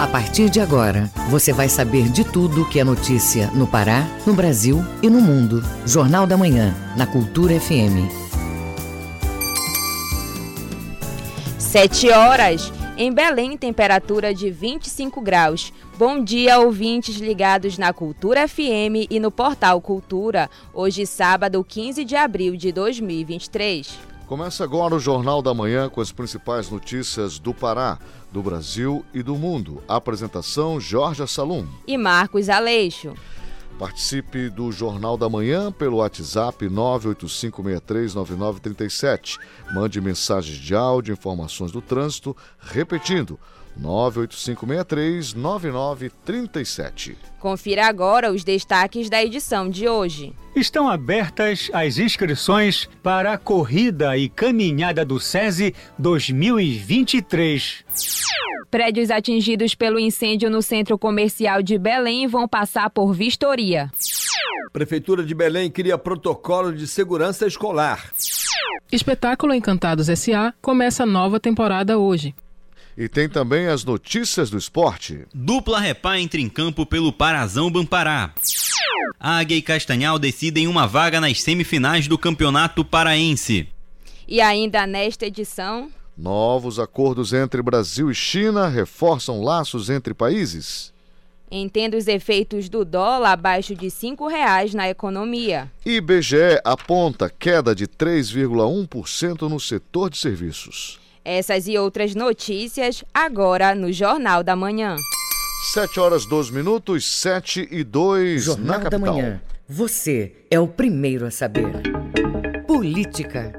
A partir de agora, você vai saber de tudo que é notícia no Pará, no Brasil e no mundo. Jornal da Manhã, na Cultura FM. Sete horas. Em Belém, temperatura de 25 graus. Bom dia, ouvintes ligados na Cultura FM e no Portal Cultura. Hoje, sábado, 15 de abril de 2023. Começa agora o Jornal da Manhã com as principais notícias do Pará, do Brasil e do mundo. Apresentação Jorge Salum e Marcos Aleixo. Participe do Jornal da Manhã pelo WhatsApp 985639937. Mande mensagens de áudio, informações do trânsito, repetindo 985639937. Confira agora os destaques da edição de hoje. Estão abertas as inscrições para a Corrida e Caminhada do SESI 2023. Prédios atingidos pelo incêndio no centro comercial de Belém vão passar por vistoria. Prefeitura de Belém cria protocolo de segurança escolar. Espetáculo Encantados SA começa nova temporada hoje. E tem também as notícias do esporte. Dupla Repá entra em campo pelo Parazão Bampará. Águia e Castanhal decidem uma vaga nas semifinais do Campeonato Paraense. E ainda nesta edição. Novos acordos entre Brasil e China reforçam laços entre países. Entenda os efeitos do dólar abaixo de R$ reais na economia. IBGE aponta queda de 3,1% no setor de serviços. Essas e outras notícias agora no Jornal da Manhã. 7 horas 12 minutos, 7 e 2 Jornal na capital. da Manhã. Você é o primeiro a saber. Política.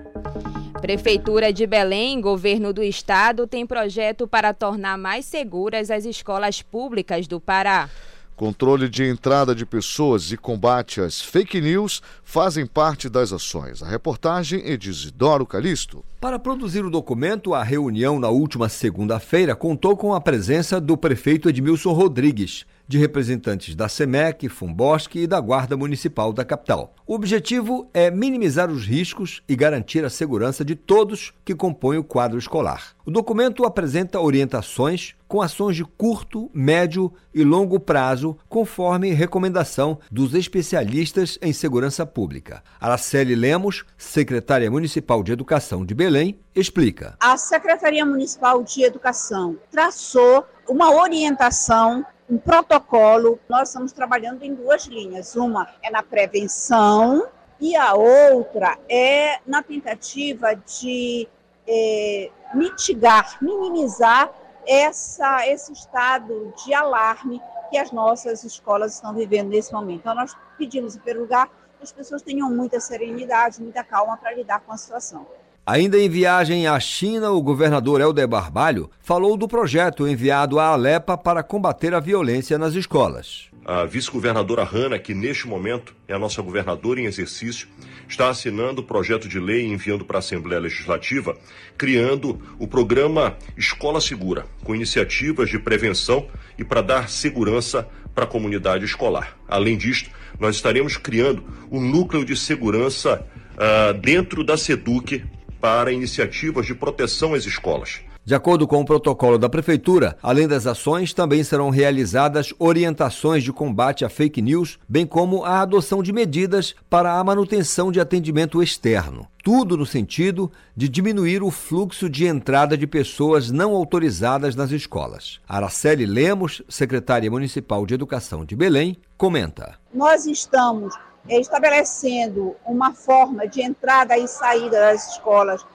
Prefeitura de Belém, governo do estado, tem projeto para tornar mais seguras as escolas públicas do Pará. Controle de entrada de pessoas e combate às fake news fazem parte das ações. A reportagem é de Isidoro Calixto. Para produzir o documento, a reunião na última segunda-feira contou com a presença do prefeito Edmilson Rodrigues, de representantes da SEMEC, Fumbosque e da Guarda Municipal da capital. O objetivo é minimizar os riscos e garantir a segurança de todos que compõem o quadro escolar. O documento apresenta orientações com ações de curto, médio e longo prazo, conforme recomendação dos especialistas em segurança pública. Araceli Lemos, secretária municipal de Educação de Belém, explica. A Secretaria Municipal de Educação traçou uma orientação um protocolo. Nós estamos trabalhando em duas linhas. Uma é na prevenção e a outra é na tentativa de é, mitigar, minimizar essa, esse estado de alarme que as nossas escolas estão vivendo nesse momento. Então, nós pedimos, em primeiro lugar, que as pessoas tenham muita serenidade, muita calma para lidar com a situação. Ainda em viagem à China, o governador Helder Barbalho falou do projeto enviado à Alepa para combater a violência nas escolas. A vice-governadora Hanna, que neste momento é a nossa governadora em exercício, está assinando o projeto de lei e enviando para a Assembleia Legislativa, criando o programa Escola Segura, com iniciativas de prevenção e para dar segurança para a comunidade escolar. Além disto, nós estaremos criando um núcleo de segurança uh, dentro da SEDUC para iniciativas de proteção às escolas. De acordo com o protocolo da Prefeitura, além das ações, também serão realizadas orientações de combate a fake news, bem como a adoção de medidas para a manutenção de atendimento externo. Tudo no sentido de diminuir o fluxo de entrada de pessoas não autorizadas nas escolas. Araceli Lemos, secretária municipal de Educação de Belém, comenta: Nós estamos estabelecendo uma forma de entrada e saída das escolas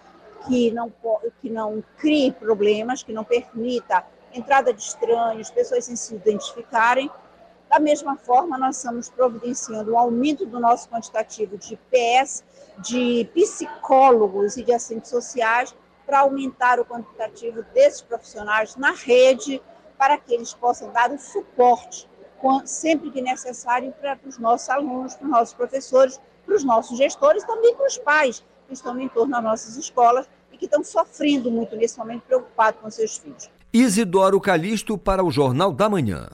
que não, que não crie problemas, que não permita entrada de estranhos, pessoas sem se identificarem. Da mesma forma, nós estamos providenciando um aumento do nosso quantitativo de PS, de psicólogos e de assistentes sociais, para aumentar o quantitativo desses profissionais na rede, para que eles possam dar o suporte sempre que necessário para os nossos alunos, para os nossos professores, para os nossos gestores, também para os pais que estão em torno das nossas escolas e que estão sofrendo muito nesse momento, preocupados com seus filhos. Isidoro Calixto para o Jornal da Manhã.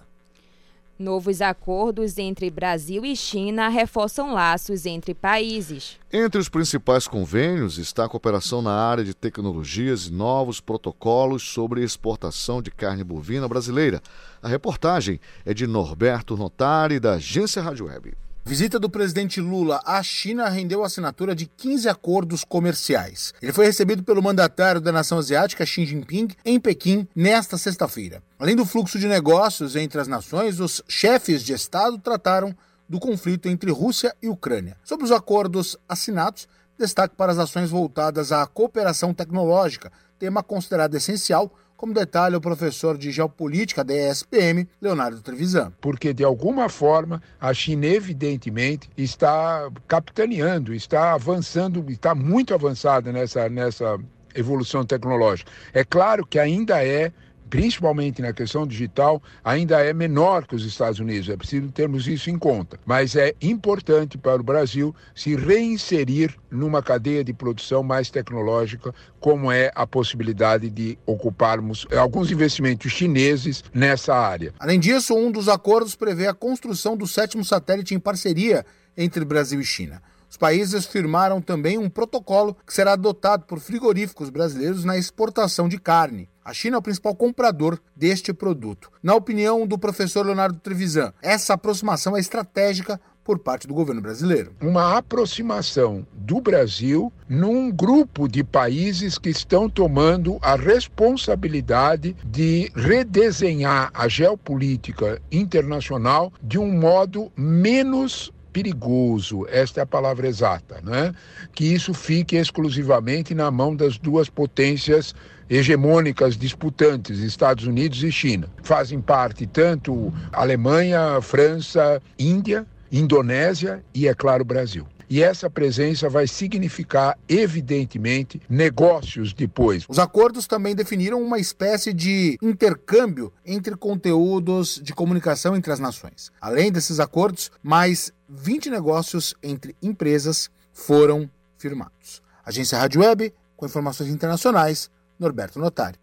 Novos acordos entre Brasil e China reforçam laços entre países. Entre os principais convênios está a cooperação na área de tecnologias e novos protocolos sobre exportação de carne bovina brasileira. A reportagem é de Norberto Notari, da Agência Rádio Web. Visita do presidente Lula à China rendeu a assinatura de 15 acordos comerciais. Ele foi recebido pelo mandatário da nação asiática Xi Jinping em Pequim nesta sexta-feira. Além do fluxo de negócios entre as nações, os chefes de Estado trataram do conflito entre Rússia e Ucrânia. Sobre os acordos assinados, destaque para as ações voltadas à cooperação tecnológica, tema considerado essencial como detalha o professor de geopolítica da ESPM, Leonardo Trevisan. Porque, de alguma forma, a China, evidentemente, está capitaneando, está avançando, está muito avançada nessa, nessa evolução tecnológica. É claro que ainda é principalmente na questão digital, ainda é menor que os Estados Unidos. É preciso termos isso em conta. Mas é importante para o Brasil se reinserir numa cadeia de produção mais tecnológica, como é a possibilidade de ocuparmos alguns investimentos chineses nessa área. Além disso, um dos acordos prevê a construção do sétimo satélite em parceria entre Brasil e China. Os países firmaram também um protocolo que será adotado por frigoríficos brasileiros na exportação de carne. A China é o principal comprador deste produto. Na opinião do professor Leonardo Trevisan, essa aproximação é estratégica por parte do governo brasileiro. Uma aproximação do Brasil num grupo de países que estão tomando a responsabilidade de redesenhar a geopolítica internacional de um modo menos perigoso, esta é a palavra exata, né? que isso fique exclusivamente na mão das duas potências hegemônicas disputantes, Estados Unidos e China. Fazem parte tanto Alemanha, França, Índia, Indonésia e, é claro, Brasil. E essa presença vai significar, evidentemente, negócios depois. Os acordos também definiram uma espécie de intercâmbio entre conteúdos de comunicação entre as nações. Além desses acordos, mais 20 negócios entre empresas foram firmados. Agência Rádio Web, com informações internacionais, Norberto Notari.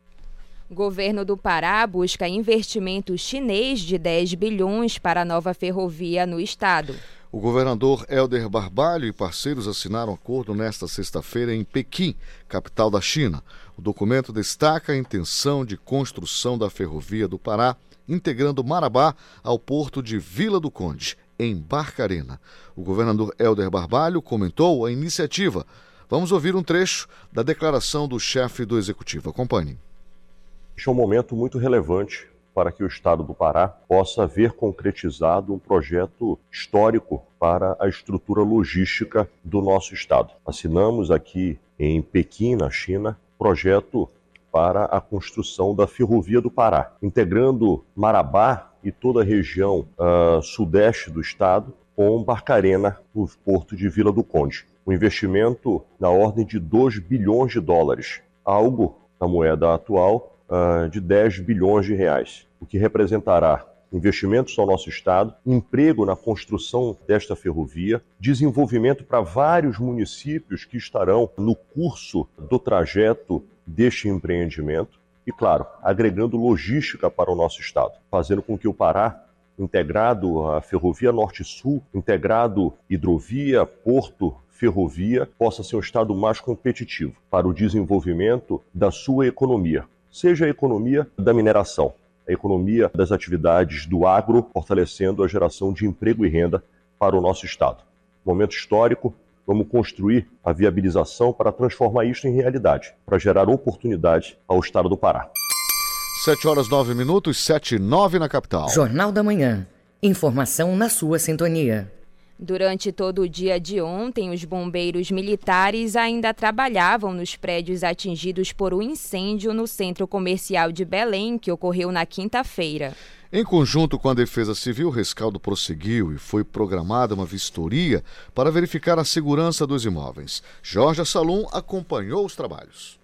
Governo do Pará busca investimento chinês de 10 bilhões para a nova ferrovia no estado. O governador Helder Barbalho e parceiros assinaram acordo nesta sexta-feira em Pequim, capital da China. O documento destaca a intenção de construção da ferrovia do Pará, integrando Marabá ao porto de Vila do Conde, em Barcarena. O governador Helder Barbalho comentou a iniciativa. Vamos ouvir um trecho da declaração do chefe do executivo. Acompanhe. Este é um momento muito relevante para que o Estado do Pará possa ver concretizado um projeto histórico para a estrutura logística do nosso Estado. Assinamos aqui em Pequim, na China, projeto para a construção da Ferrovia do Pará, integrando Marabá e toda a região uh, sudeste do estado com Barcarena, no porto de Vila do Conde. Um investimento na ordem de 2 bilhões de dólares, algo, na moeda atual, uh, de 10 bilhões de reais o que representará investimentos ao nosso Estado, emprego na construção desta ferrovia, desenvolvimento para vários municípios que estarão no curso do trajeto deste empreendimento e, claro, agregando logística para o nosso Estado, fazendo com que o Pará, integrado à Ferrovia Norte-Sul, integrado hidrovia, porto, ferrovia, possa ser um Estado mais competitivo para o desenvolvimento da sua economia, seja a economia da mineração, a economia das atividades do agro, fortalecendo a geração de emprego e renda para o nosso Estado. Momento histórico, vamos construir a viabilização para transformar isto em realidade, para gerar oportunidade ao Estado do Pará. 7 horas 9 minutos, 7 e 9 na capital. Jornal da Manhã. Informação na sua sintonia. Durante todo o dia de ontem, os bombeiros militares ainda trabalhavam nos prédios atingidos por um incêndio no centro comercial de Belém, que ocorreu na quinta-feira. Em conjunto com a Defesa Civil, o rescaldo prosseguiu e foi programada uma vistoria para verificar a segurança dos imóveis. Jorge Salum acompanhou os trabalhos.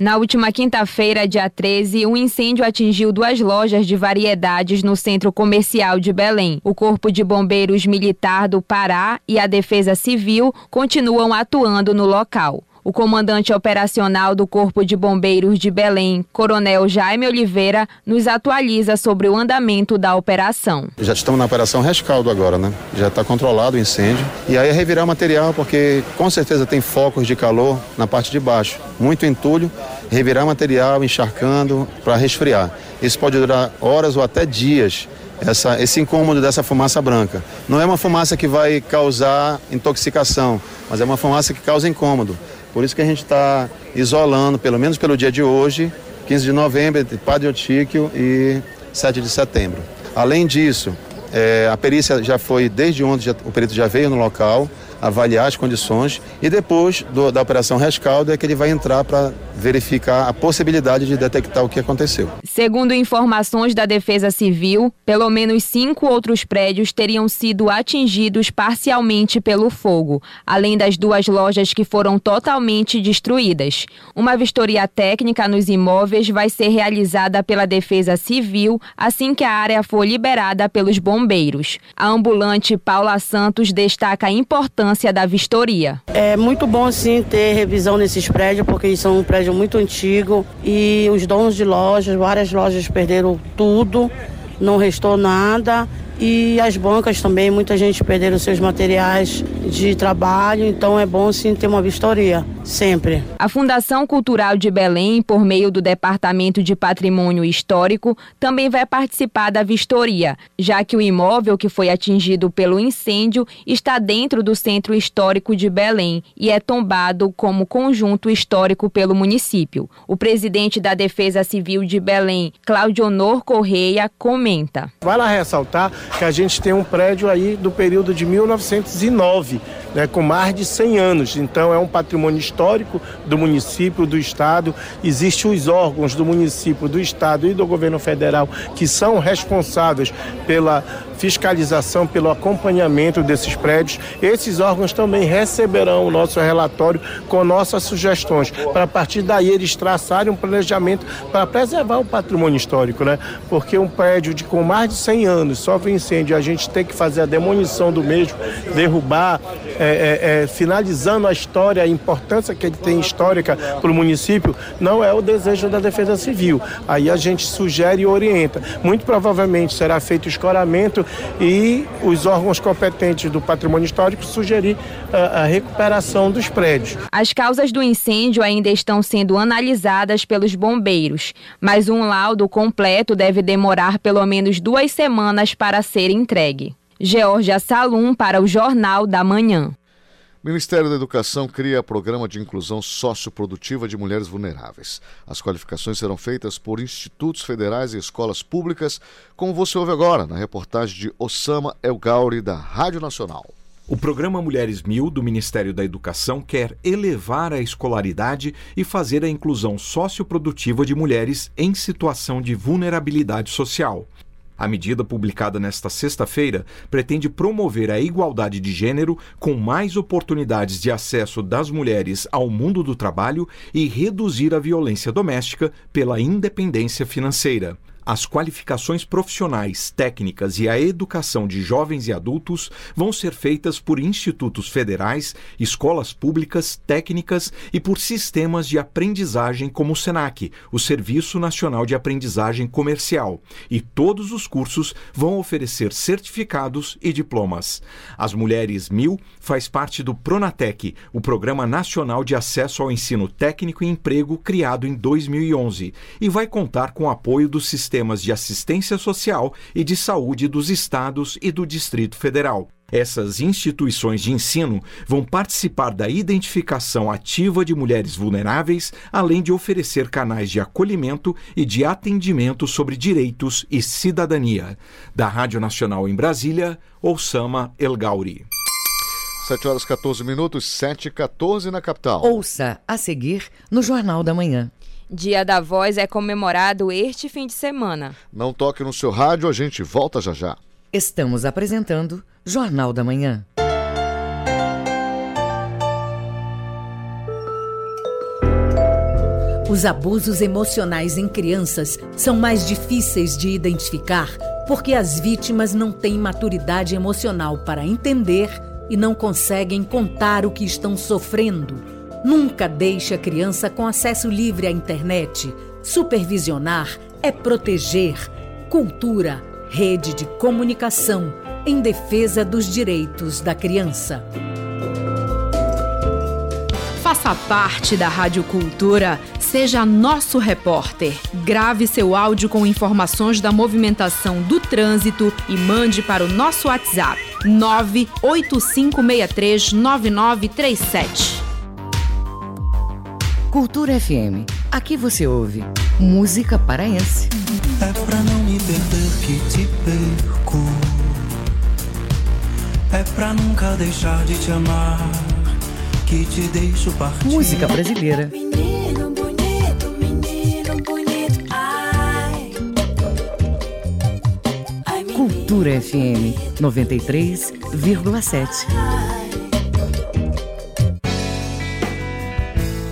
Na última quinta-feira, dia 13, um incêndio atingiu duas lojas de variedades no centro comercial de Belém. O Corpo de Bombeiros Militar do Pará e a Defesa Civil continuam atuando no local. O comandante operacional do Corpo de Bombeiros de Belém, Coronel Jaime Oliveira, nos atualiza sobre o andamento da operação. Já estamos na operação rescaldo agora, né? Já está controlado o incêndio. E aí é revirar o material, porque com certeza tem focos de calor na parte de baixo. Muito entulho, revirar material, encharcando para resfriar. Isso pode durar horas ou até dias essa, esse incômodo dessa fumaça branca. Não é uma fumaça que vai causar intoxicação, mas é uma fumaça que causa incômodo. Por isso que a gente está isolando, pelo menos pelo dia de hoje, 15 de novembro, entre Padre Otíquio e 7 de setembro. Além disso, é, a perícia já foi, desde ontem, já, o perito já veio no local, avaliar as condições e depois do, da operação rescaldo é que ele vai entrar para verificar a possibilidade de detectar o que aconteceu. Segundo informações da Defesa Civil, pelo menos cinco outros prédios teriam sido atingidos parcialmente pelo fogo, além das duas lojas que foram totalmente destruídas. Uma vistoria técnica nos imóveis vai ser realizada pela Defesa Civil assim que a área for liberada pelos bombeiros. A ambulante Paula Santos destaca a importância da vistoria. É muito bom sim ter revisão nesses prédios porque são um prédio muito antigo e os donos de lojas, várias lojas perderam tudo, não restou nada e as bancas também, muita gente perderam seus materiais de trabalho, então é bom sim ter uma vistoria, sempre. A Fundação Cultural de Belém, por meio do Departamento de Patrimônio Histórico, também vai participar da vistoria, já que o imóvel que foi atingido pelo incêndio está dentro do Centro Histórico de Belém e é tombado como conjunto histórico pelo município. O presidente da Defesa Civil de Belém, Claudio Honor Correia, comenta. Vale ressaltar que a gente tem um prédio aí do período de 1909, né, com mais de 100 anos. Então é um patrimônio histórico do município, do estado. Existem os órgãos do município, do estado e do governo federal que são responsáveis pela fiscalização, pelo acompanhamento desses prédios. Esses órgãos também receberão o nosso relatório com nossas sugestões, para a partir daí eles traçarem um planejamento para preservar o patrimônio histórico, né? Porque um prédio de com mais de 100 anos sofre incêndio, a gente tem que fazer a demolição do mesmo, derrubar, é, é, é, finalizando a história, a importância que ele tem histórica para o município, não é o desejo da Defesa Civil. Aí a gente sugere e orienta. Muito provavelmente será feito escoramento e os órgãos competentes do patrimônio histórico sugerir a, ah, a recuperação dos prédios. As causas do incêndio ainda estão sendo analisadas pelos bombeiros, mas um laudo completo deve demorar pelo menos duas semanas para ser entregue. Georgia Salum para o Jornal da Manhã. O Ministério da Educação cria programa de inclusão socioprodutiva de mulheres vulneráveis. As qualificações serão feitas por institutos federais e escolas públicas, como você ouve agora na reportagem de Osama El Gauri, da Rádio Nacional. O programa Mulheres Mil do Ministério da Educação quer elevar a escolaridade e fazer a inclusão socioprodutiva de mulheres em situação de vulnerabilidade social. A medida publicada nesta sexta-feira pretende promover a igualdade de gênero com mais oportunidades de acesso das mulheres ao mundo do trabalho e reduzir a violência doméstica pela independência financeira. As qualificações profissionais, técnicas e a educação de jovens e adultos vão ser feitas por institutos federais, escolas públicas, técnicas e por sistemas de aprendizagem como o SENAC, o Serviço Nacional de Aprendizagem Comercial. E todos os cursos vão oferecer certificados e diplomas. As Mulheres Mil faz parte do Pronatec, o Programa Nacional de Acesso ao Ensino Técnico e Emprego criado em 2011, e vai contar com o apoio do sistema sistemas de assistência social e de saúde dos estados e do Distrito Federal. Essas instituições de ensino vão participar da identificação ativa de mulheres vulneráveis, além de oferecer canais de acolhimento e de atendimento sobre direitos e cidadania. Da Rádio Nacional em Brasília, Osama El Gauri. 7 horas 14 minutos, 7 e 14 na capital. Ouça a seguir no Jornal da Manhã. Dia da Voz é comemorado este fim de semana. Não toque no seu rádio, a gente volta já já. Estamos apresentando Jornal da Manhã. Os abusos emocionais em crianças são mais difíceis de identificar porque as vítimas não têm maturidade emocional para entender e não conseguem contar o que estão sofrendo Nunca deixe a criança com acesso livre à internet. Supervisionar é proteger. Cultura, rede de comunicação em defesa dos direitos da criança. Faça parte da Rádio Cultura, seja nosso repórter. Grave seu áudio com informações da movimentação do trânsito e mande para o nosso WhatsApp 985639937. Cultura FM. Aqui você ouve música paraense. É pra não me perder que te perco. É pra nunca deixar de te amar que te deixo partir. Música brasileira. Menino bonito, menino bonito, ai. ai Cultura FM 93,7.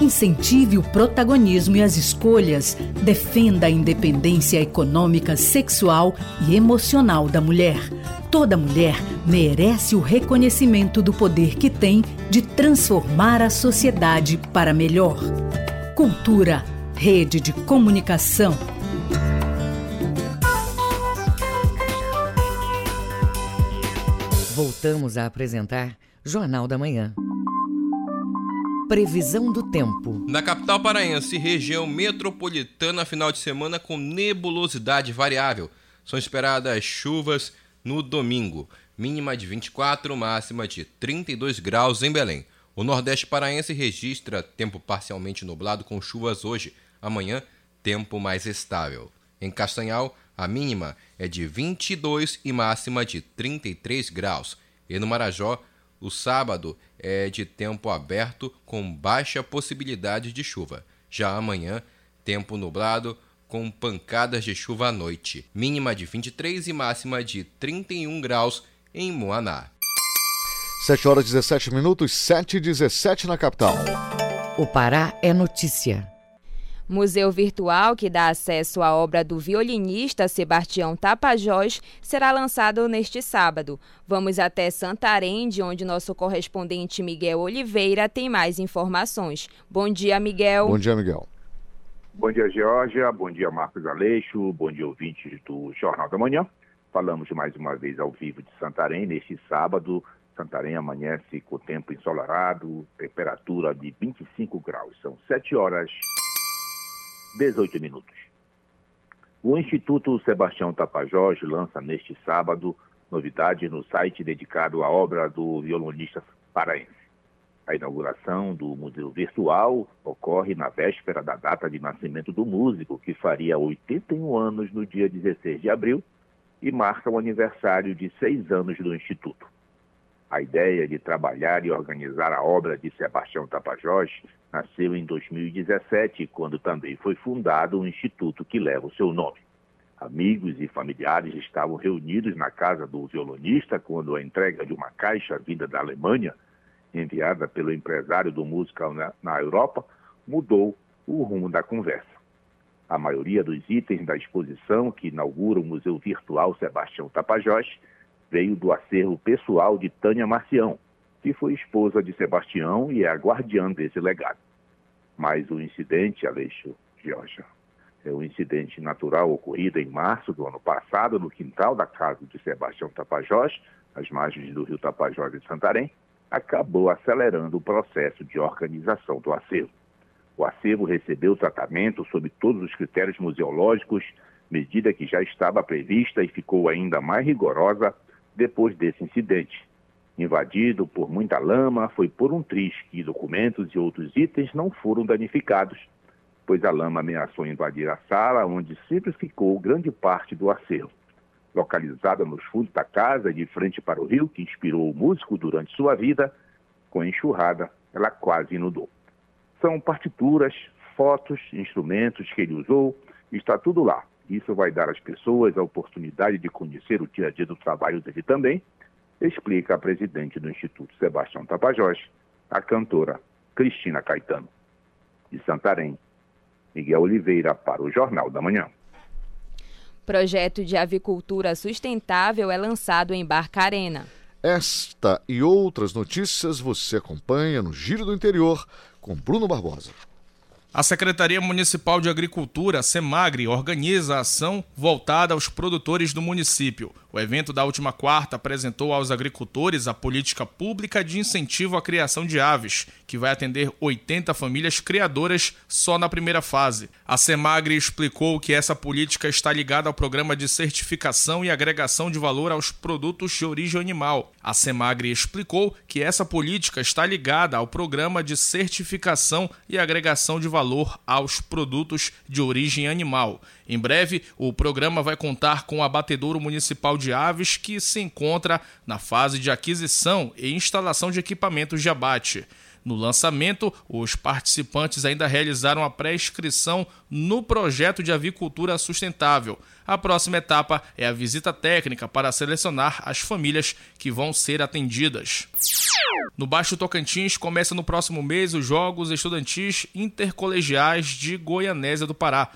Incentive o protagonismo e as escolhas, defenda a independência econômica, sexual e emocional da mulher. Toda mulher merece o reconhecimento do poder que tem de transformar a sociedade para melhor. Cultura, rede de comunicação. Voltamos a apresentar Jornal da Manhã. Previsão do tempo. Na capital paraense, região metropolitana, final de semana com nebulosidade variável. São esperadas chuvas no domingo, mínima de 24, máxima de 32 graus em Belém. O Nordeste paraense registra tempo parcialmente nublado com chuvas hoje, amanhã, tempo mais estável. Em Castanhal, a mínima é de 22 e máxima de 33 graus. E no Marajó, o sábado é de tempo aberto com baixa possibilidade de chuva. Já amanhã, tempo nublado com pancadas de chuva à noite. Mínima de 23 e máxima de 31 graus em Moaná. 7 horas 17 minutos, 7 e 17 na capital. O Pará é notícia. Museu virtual que dá acesso à obra do violinista Sebastião Tapajós será lançado neste sábado. Vamos até Santarém, de onde nosso correspondente Miguel Oliveira tem mais informações. Bom dia, Miguel. Bom dia, Miguel. Bom dia, Georgia. Bom dia, Marcos Aleixo. Bom dia, ouvintes do Jornal da Manhã. Falamos mais uma vez ao vivo de Santarém neste sábado. Santarém amanhece com tempo ensolarado, temperatura de 25 graus. São 7 horas 18 minutos. O Instituto Sebastião Tapajós lança neste sábado novidades no site dedicado à obra do violonista paraense. A inauguração do museu virtual ocorre na véspera da data de nascimento do músico, que faria 81 anos no dia 16 de abril e marca o aniversário de seis anos do Instituto. A ideia de trabalhar e organizar a obra de Sebastião Tapajós nasceu em 2017, quando também foi fundado o instituto que leva o seu nome. Amigos e familiares estavam reunidos na casa do violonista quando a entrega de uma caixa vinda da Alemanha, enviada pelo empresário do musical na Europa, mudou o rumo da conversa. A maioria dos itens da exposição que inaugura o Museu Virtual Sebastião Tapajós veio do acervo pessoal de Tânia Marcião, que foi esposa de Sebastião e é a guardiã desse legado. Mas o incidente, Aleixo Georgia, é um incidente natural ocorrido em março do ano passado no quintal da casa de Sebastião Tapajós, às margens do rio Tapajós de Santarém, acabou acelerando o processo de organização do acervo. O acervo recebeu tratamento sob todos os critérios museológicos, medida que já estava prevista e ficou ainda mais rigorosa depois desse incidente. Invadido por muita lama, foi por um triz que documentos e outros itens não foram danificados, pois a lama ameaçou invadir a sala onde sempre ficou grande parte do acervo. Localizada nos fundos da casa, de frente para o rio, que inspirou o músico durante sua vida, com a enxurrada, ela quase inundou. São partituras, fotos, instrumentos que ele usou, está tudo lá. Isso vai dar às pessoas a oportunidade de conhecer o dia a dia do trabalho dele também explica a presidente do Instituto Sebastião Tapajós, a cantora Cristina Caetano. De Santarém, Miguel Oliveira para o Jornal da Manhã. Projeto de avicultura sustentável é lançado em Barcarena. Esta e outras notícias você acompanha no Giro do Interior com Bruno Barbosa. A Secretaria Municipal de Agricultura, SEMAGRE, organiza a ação voltada aos produtores do município. O evento da última quarta apresentou aos agricultores a política pública de incentivo à criação de aves, que vai atender 80 famílias criadoras só na primeira fase. A Semagre explicou que essa política está ligada ao programa de certificação e agregação de valor aos produtos de origem animal. A Semagre explicou que essa política está ligada ao programa de certificação e agregação de valor aos produtos de origem animal. Em breve, o programa vai contar com o abatedouro municipal de aves que se encontra na fase de aquisição e instalação de equipamentos de abate. No lançamento, os participantes ainda realizaram a pré-inscrição no projeto de avicultura sustentável. A próxima etapa é a visita técnica para selecionar as famílias que vão ser atendidas. No Baixo Tocantins começa no próximo mês os Jogos Estudantis Intercolegiais de Goianésia do Pará.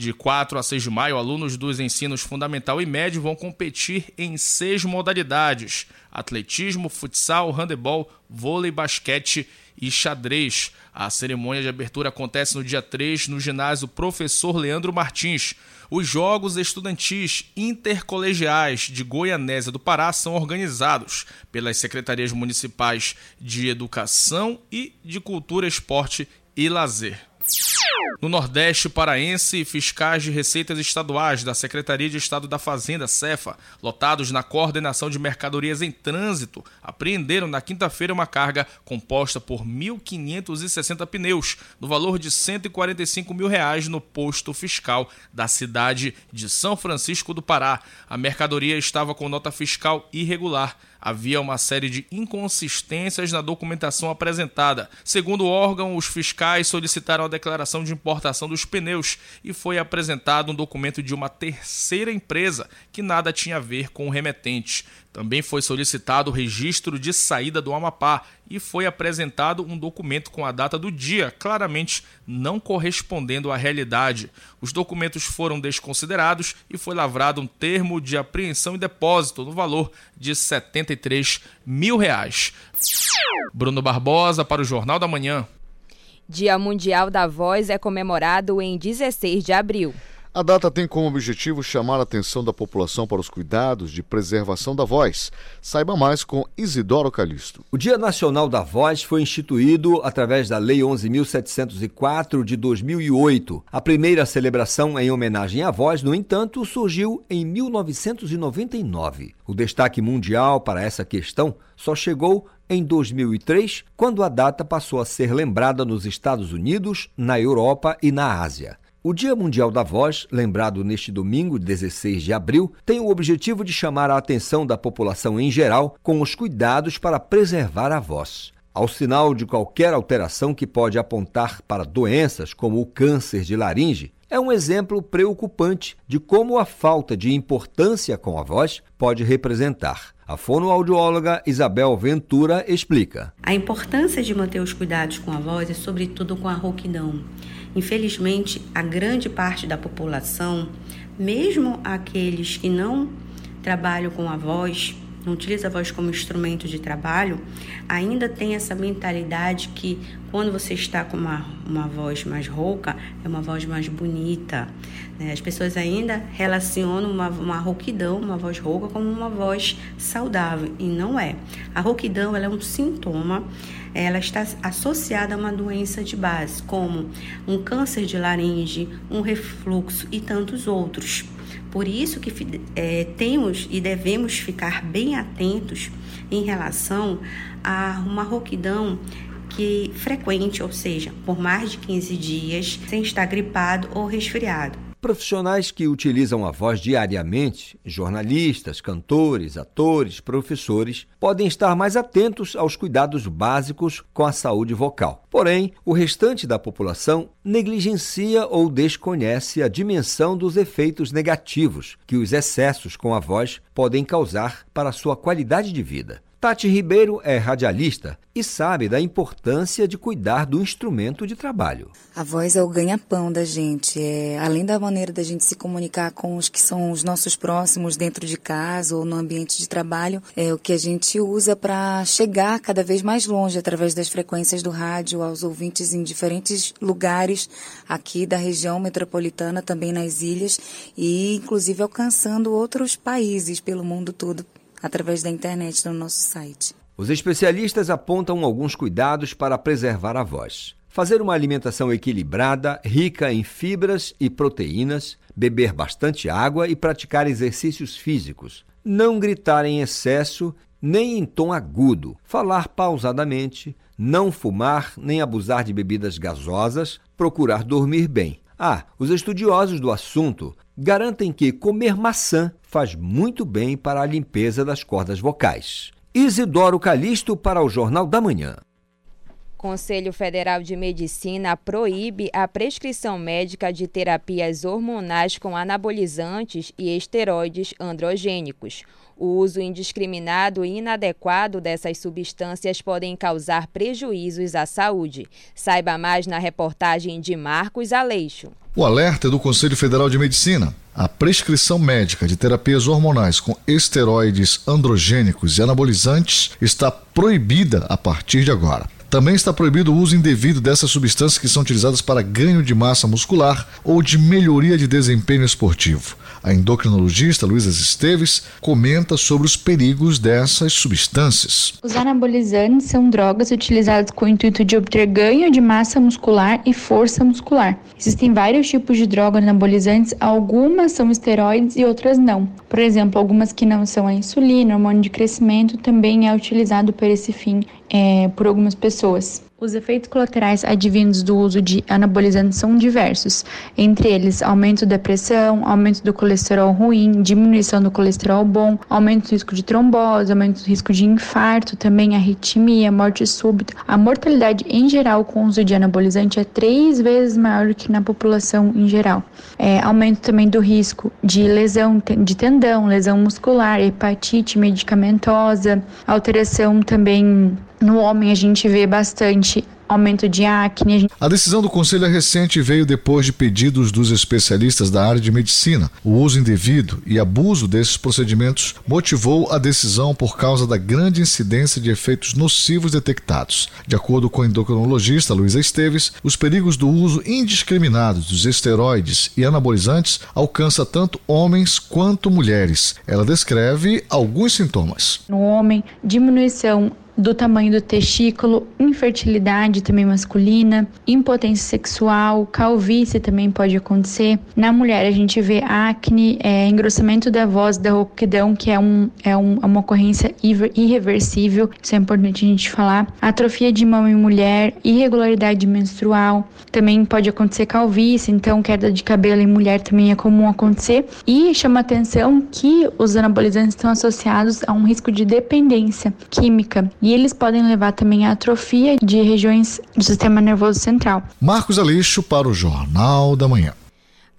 De 4 a 6 de maio, alunos dos ensinos fundamental e médio vão competir em seis modalidades: atletismo, futsal, handebol, vôlei, basquete e xadrez. A cerimônia de abertura acontece no dia 3 no ginásio Professor Leandro Martins. Os Jogos Estudantis Intercolegiais de Goianésia do Pará são organizados pelas secretarias municipais de Educação e de Cultura, Esporte e Lazer. No Nordeste paraense, fiscais de receitas estaduais da Secretaria de Estado da Fazenda, CEFA, lotados na coordenação de mercadorias em trânsito, apreenderam na quinta-feira uma carga composta por 1.560 pneus, no valor de 145 mil reais no posto fiscal da cidade de São Francisco do Pará. A mercadoria estava com nota fiscal irregular havia uma série de inconsistências na documentação apresentada. Segundo o órgão, os fiscais solicitaram a declaração de importação dos pneus e foi apresentado um documento de uma terceira empresa que nada tinha a ver com o remetente. Também foi solicitado o registro de saída do Amapá e foi apresentado um documento com a data do dia, claramente não correspondendo à realidade. Os documentos foram desconsiderados e foi lavrado um termo de apreensão e depósito no valor de 73 mil reais. Bruno Barbosa para o Jornal da Manhã. Dia Mundial da Voz é comemorado em 16 de abril. A data tem como objetivo chamar a atenção da população para os cuidados de preservação da voz. Saiba mais com Isidoro Calixto. O Dia Nacional da Voz foi instituído através da Lei 11.704 de 2008. A primeira celebração em homenagem à voz, no entanto, surgiu em 1999. O destaque mundial para essa questão só chegou em 2003, quando a data passou a ser lembrada nos Estados Unidos, na Europa e na Ásia. O Dia Mundial da Voz, lembrado neste domingo, 16 de abril, tem o objetivo de chamar a atenção da população em geral com os cuidados para preservar a voz. Ao sinal de qualquer alteração que pode apontar para doenças como o câncer de laringe, é um exemplo preocupante de como a falta de importância com a voz pode representar. A fonoaudióloga Isabel Ventura explica. A importância de manter os cuidados com a voz é sobretudo com a rouquidão. Infelizmente, a grande parte da população, mesmo aqueles que não trabalham com a voz, não utiliza a voz como instrumento de trabalho, ainda tem essa mentalidade que quando você está com uma, uma voz mais rouca, é uma voz mais bonita. Né? As pessoas ainda relacionam uma, uma rouquidão, uma voz rouca, como uma voz saudável, e não é. A rouquidão ela é um sintoma, ela está associada a uma doença de base, como um câncer de laringe, um refluxo e tantos outros. Por isso que é, temos e devemos ficar bem atentos em relação a uma rouquidão que frequente, ou seja, por mais de 15 dias, sem estar gripado ou resfriado. Profissionais que utilizam a voz diariamente, jornalistas, cantores, atores, professores, podem estar mais atentos aos cuidados básicos com a saúde vocal. Porém, o restante da população negligencia ou desconhece a dimensão dos efeitos negativos que os excessos com a voz podem causar para a sua qualidade de vida. Tati Ribeiro é radialista e sabe da importância de cuidar do instrumento de trabalho. A voz é o ganha-pão da gente. É, além da maneira da gente se comunicar com os que são os nossos próximos dentro de casa ou no ambiente de trabalho, é o que a gente usa para chegar cada vez mais longe através das frequências do rádio aos ouvintes em diferentes lugares aqui da região metropolitana, também nas ilhas e inclusive alcançando outros países pelo mundo todo através da internet no nosso site. Os especialistas apontam alguns cuidados para preservar a voz. Fazer uma alimentação equilibrada, rica em fibras e proteínas, beber bastante água e praticar exercícios físicos. Não gritar em excesso nem em tom agudo, falar pausadamente, não fumar nem abusar de bebidas gasosas, procurar dormir bem. Ah, os estudiosos do assunto garantem que comer maçã faz muito bem para a limpeza das cordas vocais. Isidoro Calixto para o Jornal da Manhã. Conselho Federal de Medicina proíbe a prescrição médica de terapias hormonais com anabolizantes e esteroides androgênicos. O uso indiscriminado e inadequado dessas substâncias podem causar prejuízos à saúde. Saiba mais na reportagem de Marcos Aleixo. O alerta é do Conselho Federal de Medicina. A prescrição médica de terapias hormonais com esteroides androgênicos e anabolizantes está proibida a partir de agora. Também está proibido o uso indevido dessas substâncias que são utilizadas para ganho de massa muscular ou de melhoria de desempenho esportivo. A endocrinologista Luísa Esteves comenta sobre os perigos dessas substâncias. Os anabolizantes são drogas utilizadas com o intuito de obter ganho de massa muscular e força muscular. Existem vários tipos de drogas anabolizantes, algumas são esteroides e outras não. Por exemplo, algumas que não são a insulina, hormônio de crescimento, também é utilizado para esse fim é, por algumas pessoas. Os efeitos colaterais advindos do uso de anabolizantes são diversos, entre eles aumento da pressão, aumento do colesterol ruim, diminuição do colesterol bom, aumento do risco de trombose, aumento do risco de infarto, também arritmia, morte súbita. A mortalidade em geral com o uso de anabolizante é três vezes maior do que na população em geral. É, aumento também do risco de lesão de tendão, lesão muscular, hepatite medicamentosa, alteração também no homem a gente vê bastante aumento de acne. A decisão do Conselho é recente e veio depois de pedidos dos especialistas da área de medicina. O uso indevido e abuso desses procedimentos motivou a decisão por causa da grande incidência de efeitos nocivos detectados. De acordo com a endocrinologista Luísa Esteves, os perigos do uso indiscriminado dos esteroides e anabolizantes alcança tanto homens quanto mulheres. Ela descreve alguns sintomas. No homem, diminuição do tamanho do testículo, infertilidade também masculina, impotência sexual, calvície também pode acontecer. Na mulher a gente vê acne, é, engrossamento da voz, da rouquidão, que é, um, é um, é uma ocorrência irreversível, isso é importante a gente falar. Atrofia de mama em mulher, irregularidade menstrual, também pode acontecer calvície, então queda de cabelo em mulher também é comum acontecer. E chama atenção que os anabolizantes estão associados a um risco de dependência química. E eles podem levar também à atrofia de regiões do sistema nervoso central. Marcos Aleixo para o Jornal da Manhã.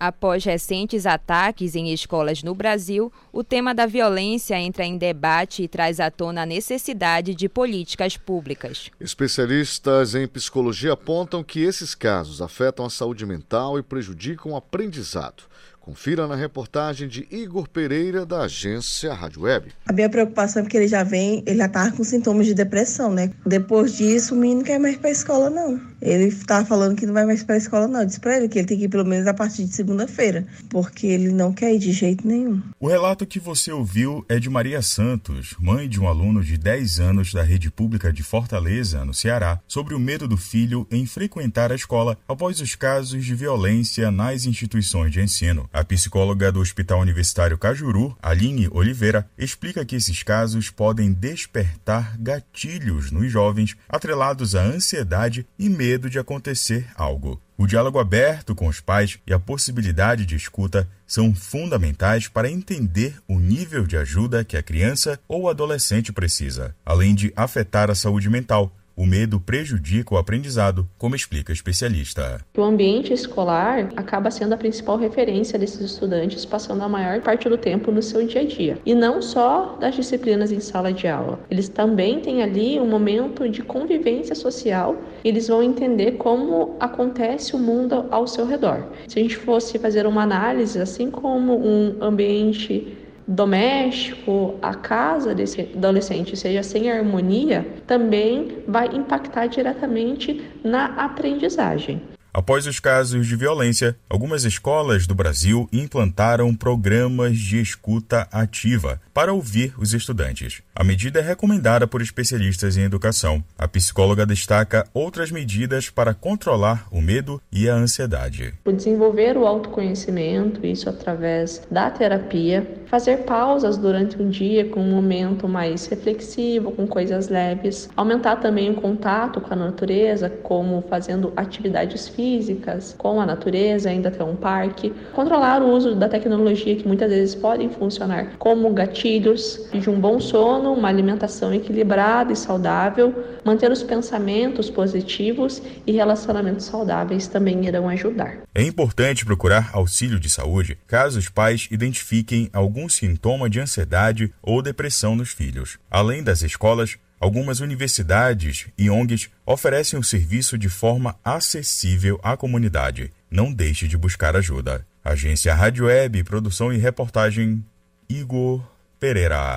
Após recentes ataques em escolas no Brasil, o tema da violência entra em debate e traz à tona a necessidade de políticas públicas. Especialistas em psicologia apontam que esses casos afetam a saúde mental e prejudicam o aprendizado. Confira na reportagem de Igor Pereira, da agência Rádio Web. A minha preocupação é porque ele já vem, ele já tá com sintomas de depressão, né? Depois disso, o menino não quer mais ir pra escola, não. Ele tá falando que não vai mais pra escola, não. Eu disse pra ele que ele tem que ir pelo menos a partir de segunda-feira, porque ele não quer ir de jeito nenhum. O relato que você ouviu é de Maria Santos, mãe de um aluno de 10 anos da rede pública de Fortaleza, no Ceará, sobre o medo do filho em frequentar a escola após os casos de violência nas instituições de ensino. A psicóloga do Hospital Universitário Cajuru, Aline Oliveira, explica que esses casos podem despertar gatilhos nos jovens atrelados à ansiedade e medo de acontecer algo. O diálogo aberto com os pais e a possibilidade de escuta são fundamentais para entender o nível de ajuda que a criança ou adolescente precisa, além de afetar a saúde mental, o medo prejudica o aprendizado, como explica a especialista. O ambiente escolar acaba sendo a principal referência desses estudantes, passando a maior parte do tempo no seu dia a dia. E não só das disciplinas em sala de aula. Eles também têm ali um momento de convivência social, eles vão entender como acontece o mundo ao seu redor. Se a gente fosse fazer uma análise, assim como um ambiente doméstico, a casa desse adolescente seja sem harmonia, também vai impactar diretamente na aprendizagem. Após os casos de violência, algumas escolas do Brasil implantaram programas de escuta ativa para ouvir os estudantes. A medida é recomendada por especialistas em educação. A psicóloga destaca outras medidas para controlar o medo e a ansiedade. O desenvolver o autoconhecimento, isso através da terapia, fazer pausas durante um dia com um momento mais reflexivo, com coisas leves, aumentar também o contato com a natureza, como fazendo atividades físicas físicas com a natureza, ainda até um parque, controlar o uso da tecnologia que muitas vezes podem funcionar como gatilhos de um bom sono, uma alimentação equilibrada e saudável, manter os pensamentos positivos e relacionamentos saudáveis também irão ajudar. É importante procurar auxílio de saúde caso os pais identifiquem algum sintoma de ansiedade ou depressão nos filhos. Além das escolas, Algumas universidades e ONGs oferecem o serviço de forma acessível à comunidade. Não deixe de buscar ajuda. Agência Rádio Web, produção e reportagem Igor Pereira.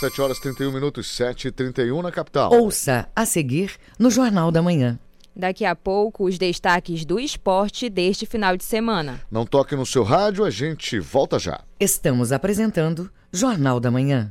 7 horas 31 minutos, 7 e 31 na capital. Ouça a seguir no Jornal da Manhã. Daqui a pouco, os destaques do esporte deste final de semana. Não toque no seu rádio, a gente volta já. Estamos apresentando Jornal da Manhã.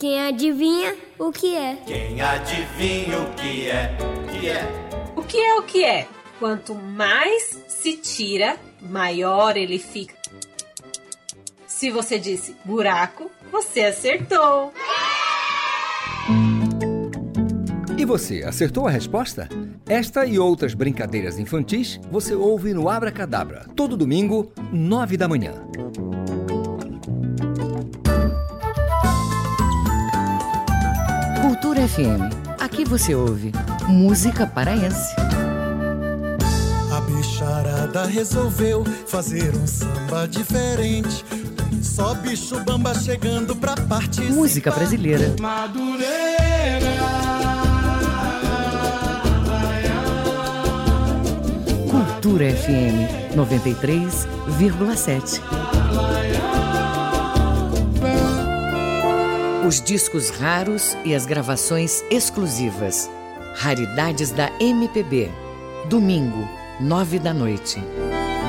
Quem adivinha o que é? Quem adivinha o que é? Que é? O que é o que é? Quanto mais se tira, maior ele fica. Se você disse buraco, você acertou. E você acertou a resposta? Esta e outras brincadeiras infantis você ouve no Abra Cadabra, todo domingo, nove da manhã. Cultura FM. Aqui você ouve música paraense. A bicharada resolveu fazer um samba diferente. Só bicho bamba chegando pra participar. Música brasileira. Madureira. Cultura FM 93,7. Os discos raros e as gravações exclusivas. Raridades da MPB. Domingo, nove da noite.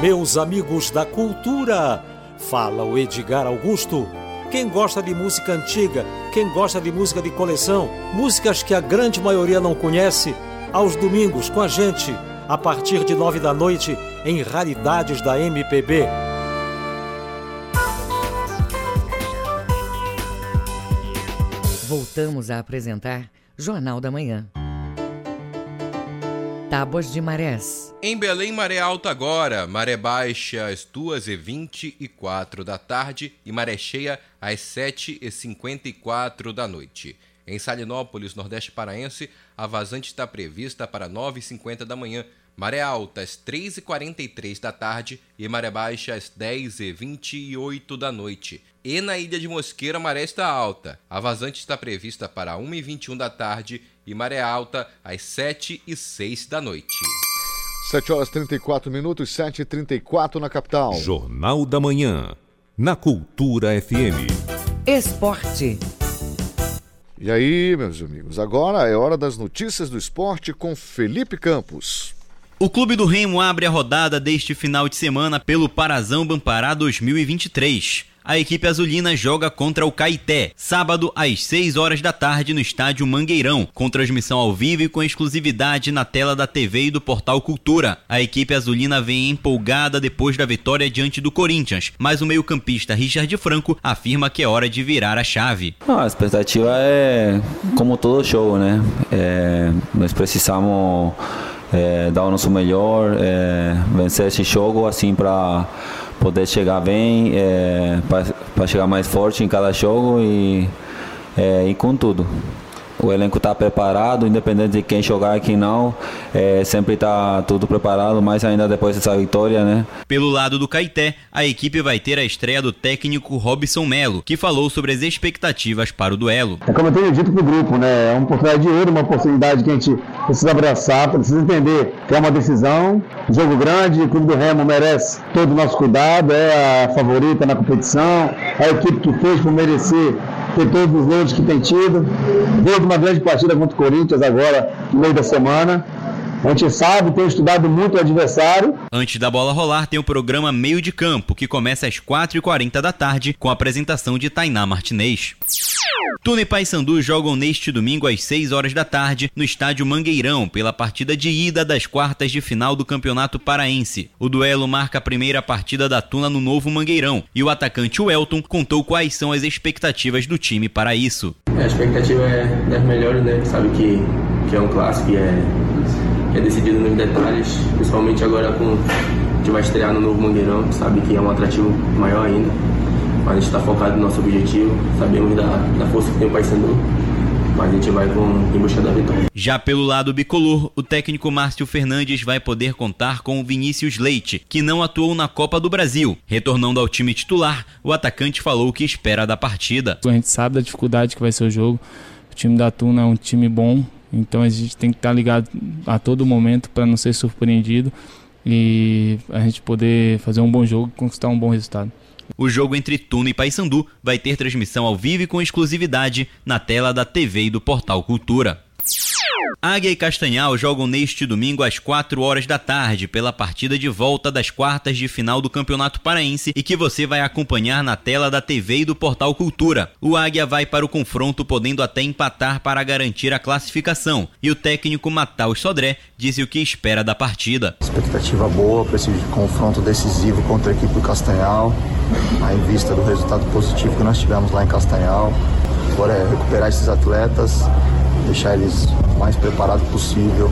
Meus amigos da cultura, fala o Edgar Augusto. Quem gosta de música antiga, quem gosta de música de coleção, músicas que a grande maioria não conhece, aos domingos com a gente, a partir de nove da noite, em Raridades da MPB. Voltamos a apresentar Jornal da Manhã. Tábuas de marés. Em Belém, maré alta agora, maré baixa às 2h24 da tarde e maré cheia às 7h54 da noite. Em Salinópolis, Nordeste Paraense, a vazante está prevista para 9h50 da manhã, maré alta às 3h43 da tarde e maré baixa às 10h28 da noite. E na ilha de Mosqueira, a maré está alta. A vazante está prevista para 1h21 da tarde e maré alta às 7 e 6 da noite. 7 horas 34 minutos, 7 e 34 na capital. Jornal da Manhã, na Cultura FM. Esporte. E aí, meus amigos, agora é hora das notícias do esporte com Felipe Campos. O Clube do Remo abre a rodada deste final de semana pelo Parazão Bampará 2023 a equipe azulina joga contra o Caeté, sábado às 6 horas da tarde no estádio Mangueirão, com transmissão ao vivo e com exclusividade na tela da TV e do portal Cultura. A equipe azulina vem empolgada depois da vitória diante do Corinthians, mas o meio-campista Richard Franco afirma que é hora de virar a chave. a expectativa é como todo show, né? É, nós precisamos é, dar o nosso melhor, é, vencer esse jogo assim para poder chegar bem, é, para chegar mais forte em cada jogo e, é, e com tudo o elenco está preparado, independente de quem jogar e quem não, é, sempre está tudo preparado, mais ainda depois dessa vitória, né? Pelo lado do Caeté, a equipe vai ter a estreia do técnico Robson Melo, que falou sobre as expectativas para o duelo. É como eu tenho dito para o grupo, né? É uma oportunidade de ouro, uma oportunidade que a gente precisa abraçar, precisa entender que é uma decisão, um jogo grande, o Clube do Remo merece todo o nosso cuidado, é a favorita na competição, é a equipe que fez por merecer ter todos os gols que tem tido. Veio uma grande partida contra o Corinthians agora, no meio da semana. A gente sabe, tem estudado muito o adversário. Antes da bola rolar, tem o programa Meio de Campo, que começa às 4h40 da tarde, com a apresentação de Tainá Martinez. Tuna e Paysandu jogam neste domingo às 6 horas da tarde no estádio Mangueirão pela partida de ida das quartas de final do Campeonato Paraense. O duelo marca a primeira partida da Tuna no novo Mangueirão e o atacante Welton contou quais são as expectativas do time para isso. A expectativa é das melhores, né? Sabe que, que é um clássico e é é decidido nos detalhes, principalmente agora com a gente vai estrear no novo Mangueirão, sabe que é um atrativo maior ainda. Mas a gente está focado no nosso objetivo, sabemos da, da força que tem o Paysandu, mas a gente vai com, em busca da vitória. Já pelo lado bicolor, o técnico Márcio Fernandes vai poder contar com o Vinícius Leite, que não atuou na Copa do Brasil. Retornando ao time titular, o atacante falou o que espera da partida. A gente sabe da dificuldade que vai ser o jogo. O time da Tuna é um time bom, então a gente tem que estar ligado a todo momento para não ser surpreendido e a gente poder fazer um bom jogo e conquistar um bom resultado. O jogo entre Tuna e Paysandu vai ter transmissão ao vivo e com exclusividade na tela da TV e do Portal Cultura. Águia e Castanhal jogam neste domingo às 4 horas da tarde pela partida de volta das quartas de final do Campeonato Paraense e que você vai acompanhar na tela da TV e do Portal Cultura. O Águia vai para o confronto podendo até empatar para garantir a classificação e o técnico Mataus Sodré disse o que espera da partida. Expectativa boa para esse confronto decisivo contra a equipe do Castanhal, em vista do resultado positivo que nós tivemos lá em Castanhal. Agora é recuperar esses atletas deixar eles o mais preparados possível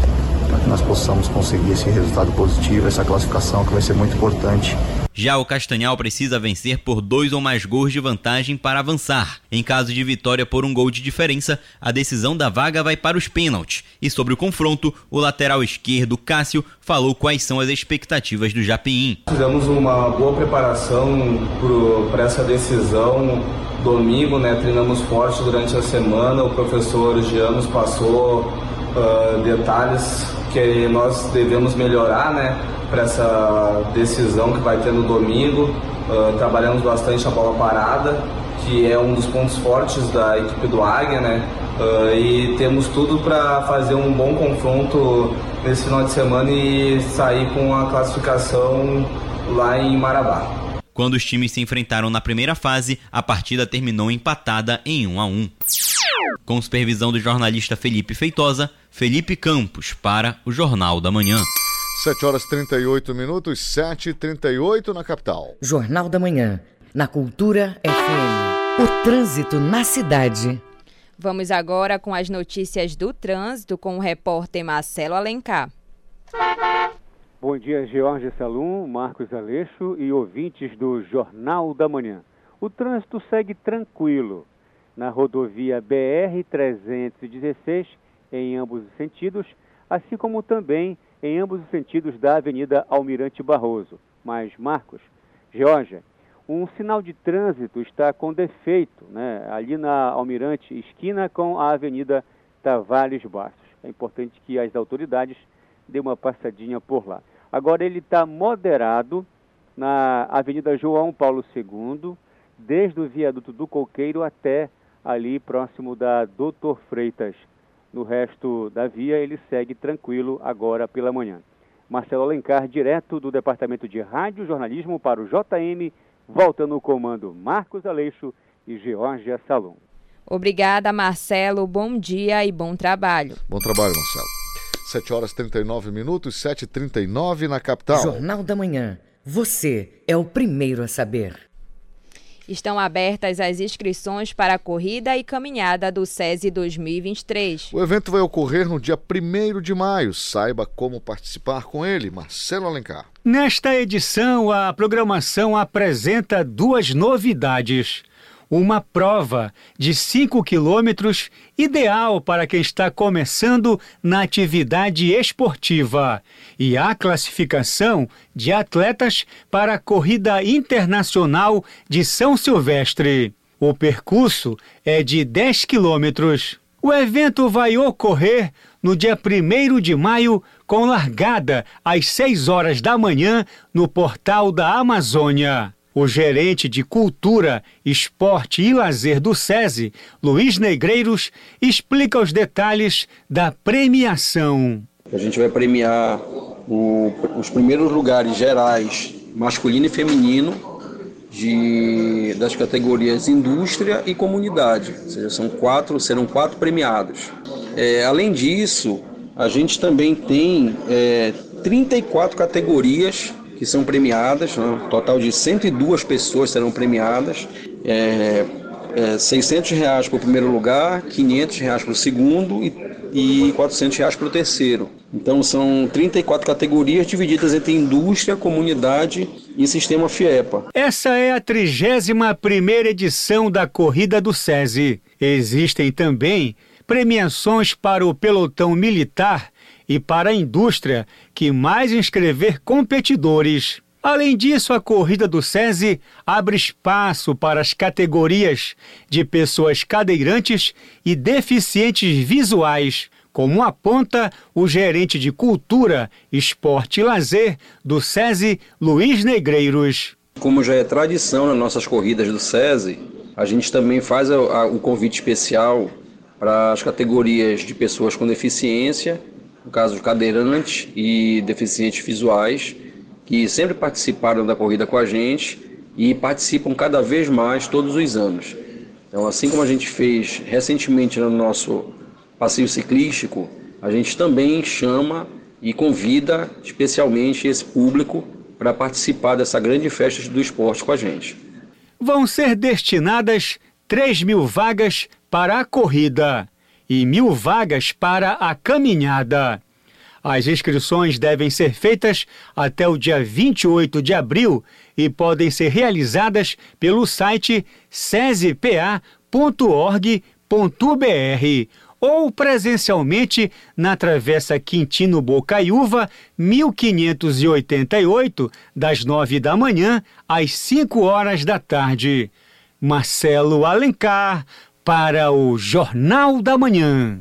para que nós possamos conseguir esse resultado positivo, essa classificação que vai ser muito importante. Já o Castanhal precisa vencer por dois ou mais gols de vantagem para avançar. Em caso de vitória por um gol de diferença, a decisão da vaga vai para os pênaltis. E sobre o confronto, o lateral esquerdo Cássio falou quais são as expectativas do Japim. Fizemos uma boa preparação para essa decisão domingo, né? Treinamos forte durante a semana. O professor Jean nos passou uh, detalhes que nós devemos melhorar, né? Para essa decisão que vai ter no domingo. Uh, trabalhamos bastante a bola parada, que é um dos pontos fortes da equipe do Águia, né? Uh, e temos tudo para fazer um bom confronto nesse final de semana e sair com a classificação lá em Marabá. Quando os times se enfrentaram na primeira fase, a partida terminou empatada em 1 a 1. Com supervisão do jornalista Felipe Feitosa, Felipe Campos para o Jornal da Manhã. 7 horas 38 minutos, 7 e 38 na capital. Jornal da Manhã, na Cultura FM. O trânsito na cidade. Vamos agora com as notícias do trânsito com o repórter Marcelo Alencar. Bom dia, George Salum, Marcos Aleixo e ouvintes do Jornal da Manhã. O trânsito segue tranquilo na rodovia BR-316 em ambos os sentidos, assim como também em ambos os sentidos da Avenida Almirante Barroso. Mas, Marcos, Georgia, um sinal de trânsito está com defeito, né? ali na Almirante, esquina com a Avenida Tavares Bastos. É importante que as autoridades dêem uma passadinha por lá. Agora ele está moderado na Avenida João Paulo II, desde o viaduto do Coqueiro até ali próximo da Doutor Freitas. No resto da via ele segue tranquilo agora pela manhã. Marcelo Alencar, direto do Departamento de Rádio Jornalismo para o JM, volta no comando Marcos Aleixo e Georgia Salom. Obrigada, Marcelo. Bom dia e bom trabalho. Bom trabalho, Marcelo. 7 horas 39 minutos, 7h39 na capital. Jornal da Manhã. Você é o primeiro a saber. Estão abertas as inscrições para a corrida e caminhada do SESI 2023. O evento vai ocorrer no dia 1 de maio. Saiba como participar com ele. Marcelo Alencar. Nesta edição, a programação apresenta duas novidades uma prova de 5 quilômetros ideal para quem está começando na atividade esportiva e a classificação de atletas para a Corrida Internacional de São Silvestre. O percurso é de 10 quilômetros. O evento vai ocorrer no dia 1 de maio, com largada às 6 horas da manhã no portal da Amazônia. O gerente de Cultura, Esporte e Lazer do SESI, Luiz Negreiros, explica os detalhes da premiação. A gente vai premiar o, os primeiros lugares gerais, masculino e feminino, de, das categorias indústria e comunidade. Ou seja, são quatro, serão quatro premiados. É, além disso, a gente também tem é, 34 categorias que são premiadas, né? um total de 102 pessoas serão premiadas, é, é, 600 reais para o primeiro lugar, 500 reais para o segundo e, e 400 reais para o terceiro. Então são 34 categorias divididas entre indústria, comunidade e sistema FIEPA. Essa é a 31 primeira edição da Corrida do SESI. Existem também premiações para o pelotão militar e para a indústria que mais inscrever competidores. Além disso, a corrida do SESI abre espaço para as categorias de pessoas cadeirantes e deficientes visuais, como aponta o gerente de Cultura, Esporte e Lazer do SESI, Luiz Negreiros. Como já é tradição nas nossas corridas do SESI, a gente também faz o convite especial para as categorias de pessoas com deficiência no caso de cadeirantes e deficientes visuais, que sempre participaram da corrida com a gente e participam cada vez mais todos os anos. Então, assim como a gente fez recentemente no nosso passeio ciclístico, a gente também chama e convida especialmente esse público para participar dessa grande festa do esporte com a gente. Vão ser destinadas 3 mil vagas para a corrida e mil vagas para a caminhada. As inscrições devem ser feitas até o dia 28 de abril e podem ser realizadas pelo site cespa.org.br ou presencialmente na Travessa Quintino Bocaiúva, 1588, das 9 da manhã às 5 horas da tarde. Marcelo Alencar, para o Jornal da Manhã.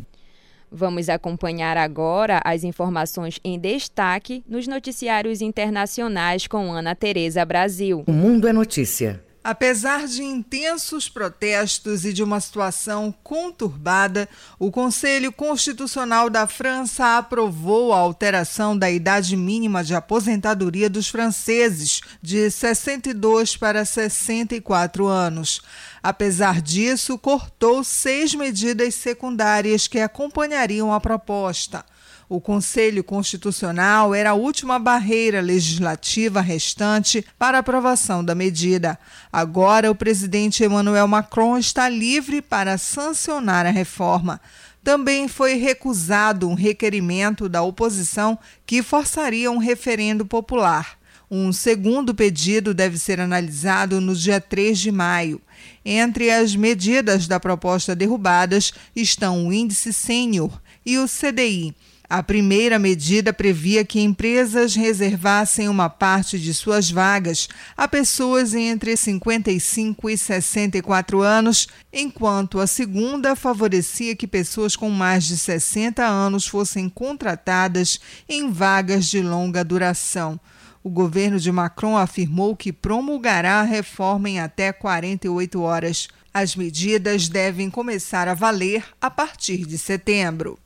Vamos acompanhar agora as informações em destaque nos noticiários internacionais com Ana Tereza Brasil. O Mundo é Notícia. Apesar de intensos protestos e de uma situação conturbada, o Conselho Constitucional da França aprovou a alteração da idade mínima de aposentadoria dos franceses de 62 para 64 anos. Apesar disso, cortou seis medidas secundárias que acompanhariam a proposta. O Conselho Constitucional era a última barreira legislativa restante para aprovação da medida. Agora, o presidente Emmanuel Macron está livre para sancionar a reforma. Também foi recusado um requerimento da oposição que forçaria um referendo popular. Um segundo pedido deve ser analisado no dia 3 de maio. Entre as medidas da proposta derrubadas estão o índice sênior e o CDI A primeira medida previa que empresas reservassem uma parte de suas vagas a pessoas entre 55 e 64 anos, enquanto a segunda favorecia que pessoas com mais de 60 anos fossem contratadas em vagas de longa duração. O governo de Macron afirmou que promulgará a reforma em até 48 horas. As medidas devem começar a valer a partir de setembro.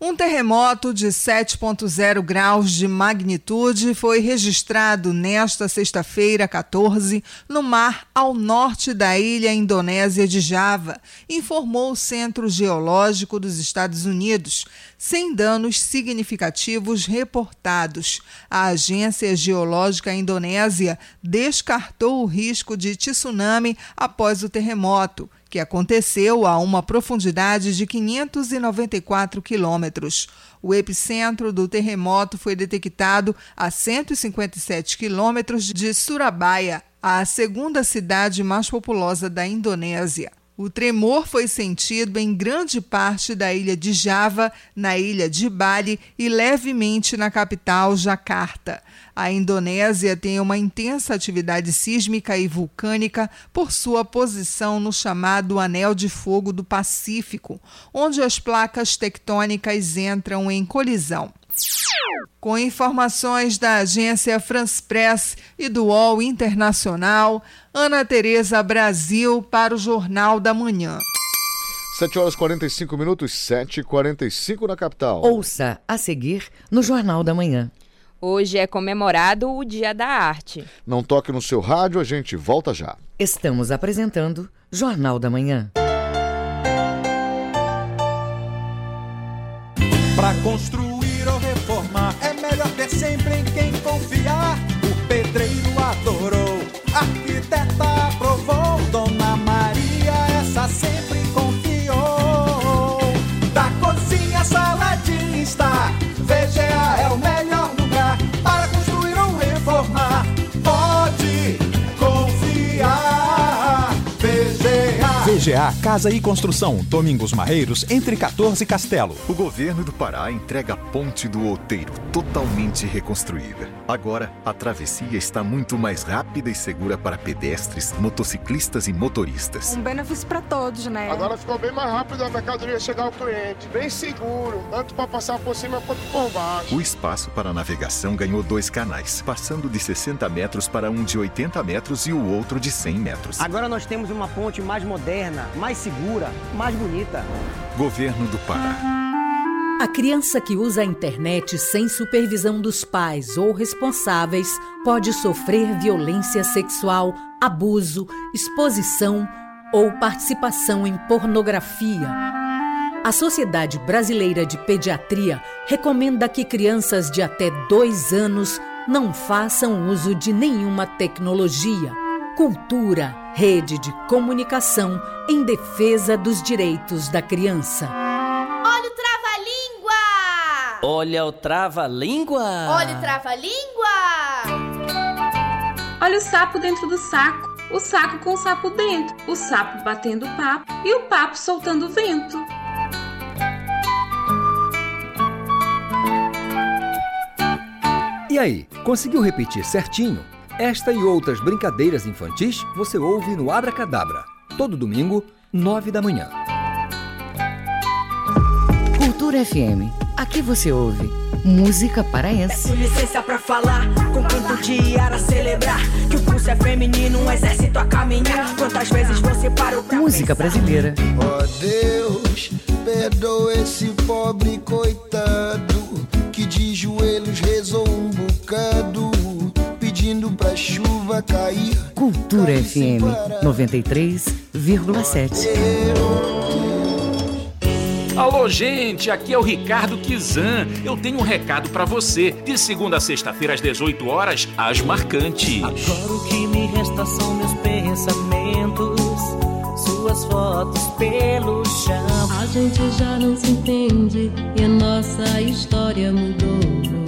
Um terremoto de 7,0 graus de magnitude foi registrado nesta sexta-feira, 14, no mar ao norte da ilha indonésia de Java, informou o Centro Geológico dos Estados Unidos, sem danos significativos reportados. A Agência Geológica Indonésia descartou o risco de tsunami após o terremoto que aconteceu a uma profundidade de 594 quilômetros. O epicentro do terremoto foi detectado a 157 quilômetros de Surabaya, a segunda cidade mais populosa da Indonésia. O tremor foi sentido em grande parte da ilha de Java, na ilha de Bali e levemente na capital, Jakarta. A Indonésia tem uma intensa atividade sísmica e vulcânica por sua posição no chamado Anel de Fogo do Pacífico, onde as placas tectônicas entram em colisão. Com informações da agência France Press e do UOL Internacional, Ana Tereza Brasil para o Jornal da Manhã. 7 horas 45 minutos, 7 e 45 na capital. Ouça a seguir no Jornal da Manhã. Hoje é comemorado o Dia da Arte. Não toque no seu rádio, a gente volta já. Estamos apresentando Jornal da Manhã. Para construir ou reformar, é melhor ter sempre em quem confiar. O pedreiro adorou, a arquiteta aprovou, Dona Maria, essa sempre Casa e Construção, Domingos Marreiros, entre 14 e Castelo. O governo do Pará entrega a ponte do Outeiro, totalmente reconstruída. Agora, a travessia está muito mais rápida e segura para pedestres, motociclistas e motoristas. Um benefício para todos, né? Agora ficou bem mais rápido a mercadoria chegar ao cliente, bem seguro, tanto para passar por cima quanto por baixo. O espaço para navegação ganhou dois canais, passando de 60 metros para um de 80 metros e o outro de 100 metros. Agora nós temos uma ponte mais moderna, mais segura, mais bonita. Governo do Pará. A criança que usa a internet sem supervisão dos pais ou responsáveis pode sofrer violência sexual, abuso, exposição ou participação em pornografia. A Sociedade Brasileira de Pediatria recomenda que crianças de até dois anos não façam uso de nenhuma tecnologia. Cultura, rede de comunicação em defesa dos direitos da criança. Olha o trava-língua! Olha o trava-língua! Olha o trava-língua! Olha o sapo dentro do saco, o saco com o sapo dentro, o sapo batendo papo e o papo soltando vento. E aí, conseguiu repetir certinho? Esta e outras brincadeiras infantis você ouve no Abra Cadabra, todo domingo, nove da manhã. Cultura FM. Aqui você ouve música paraense. Peço licença pra falar, com canto de ara celebrar que o pulso é feminino, um exército a caminhar. Quantas vezes você parou pra Música brasileira. Ó oh Deus, perdoa esse pobre coitado que de joelhos rezou um bocado chuva cair. Cultura FM 93,7. Alô, gente, aqui é o Ricardo Kizan. Eu tenho um recado para você. De segunda a sexta-feira às 18 horas, as marcantes. Agora o que me resta são meus pensamentos, suas fotos pelo chão. A gente já não se entende e a nossa história mudou.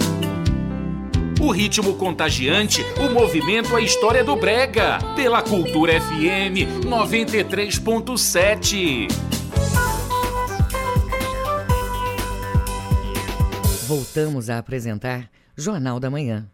O ritmo contagiante, o movimento, a história do Brega. Pela Cultura FM 93.7. Voltamos a apresentar Jornal da Manhã.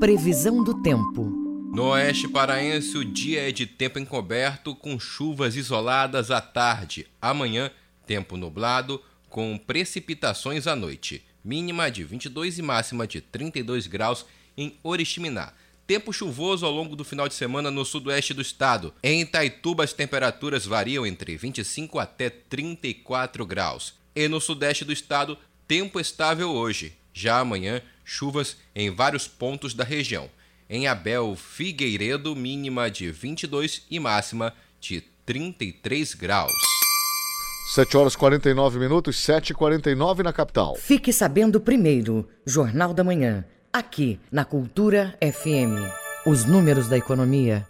Previsão do tempo. No oeste paraense, o dia é de tempo encoberto, com chuvas isoladas à tarde. Amanhã, tempo nublado, com precipitações à noite. Mínima de 22 e máxima de 32 graus em Oriximiná. Tempo chuvoso ao longo do final de semana no sudoeste do estado. Em Itaituba, as temperaturas variam entre 25 até 34 graus. E no sudeste do estado, tempo estável hoje. Já amanhã, chuvas em vários pontos da região. Em Abel Figueiredo, mínima de 22 e máxima de 33 graus. 7 horas 49 minutos, 7 e 49 na capital. Fique sabendo primeiro, Jornal da Manhã aqui na Cultura FM. Os números da economia.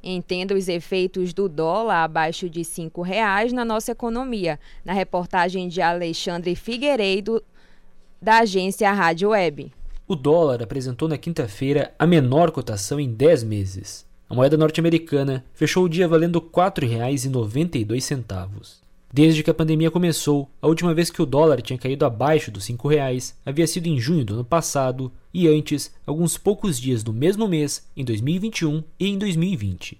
Entenda os efeitos do dólar abaixo de R$ reais na nossa economia, na reportagem de Alexandre Figueiredo, da agência Rádio Web. O dólar apresentou na quinta-feira a menor cotação em 10 meses. A moeda norte-americana fechou o dia valendo R$ 4,92. Desde que a pandemia começou, a última vez que o dólar tinha caído abaixo dos R$ reais havia sido em junho do ano passado e antes, alguns poucos dias do mesmo mês, em 2021 e em 2020.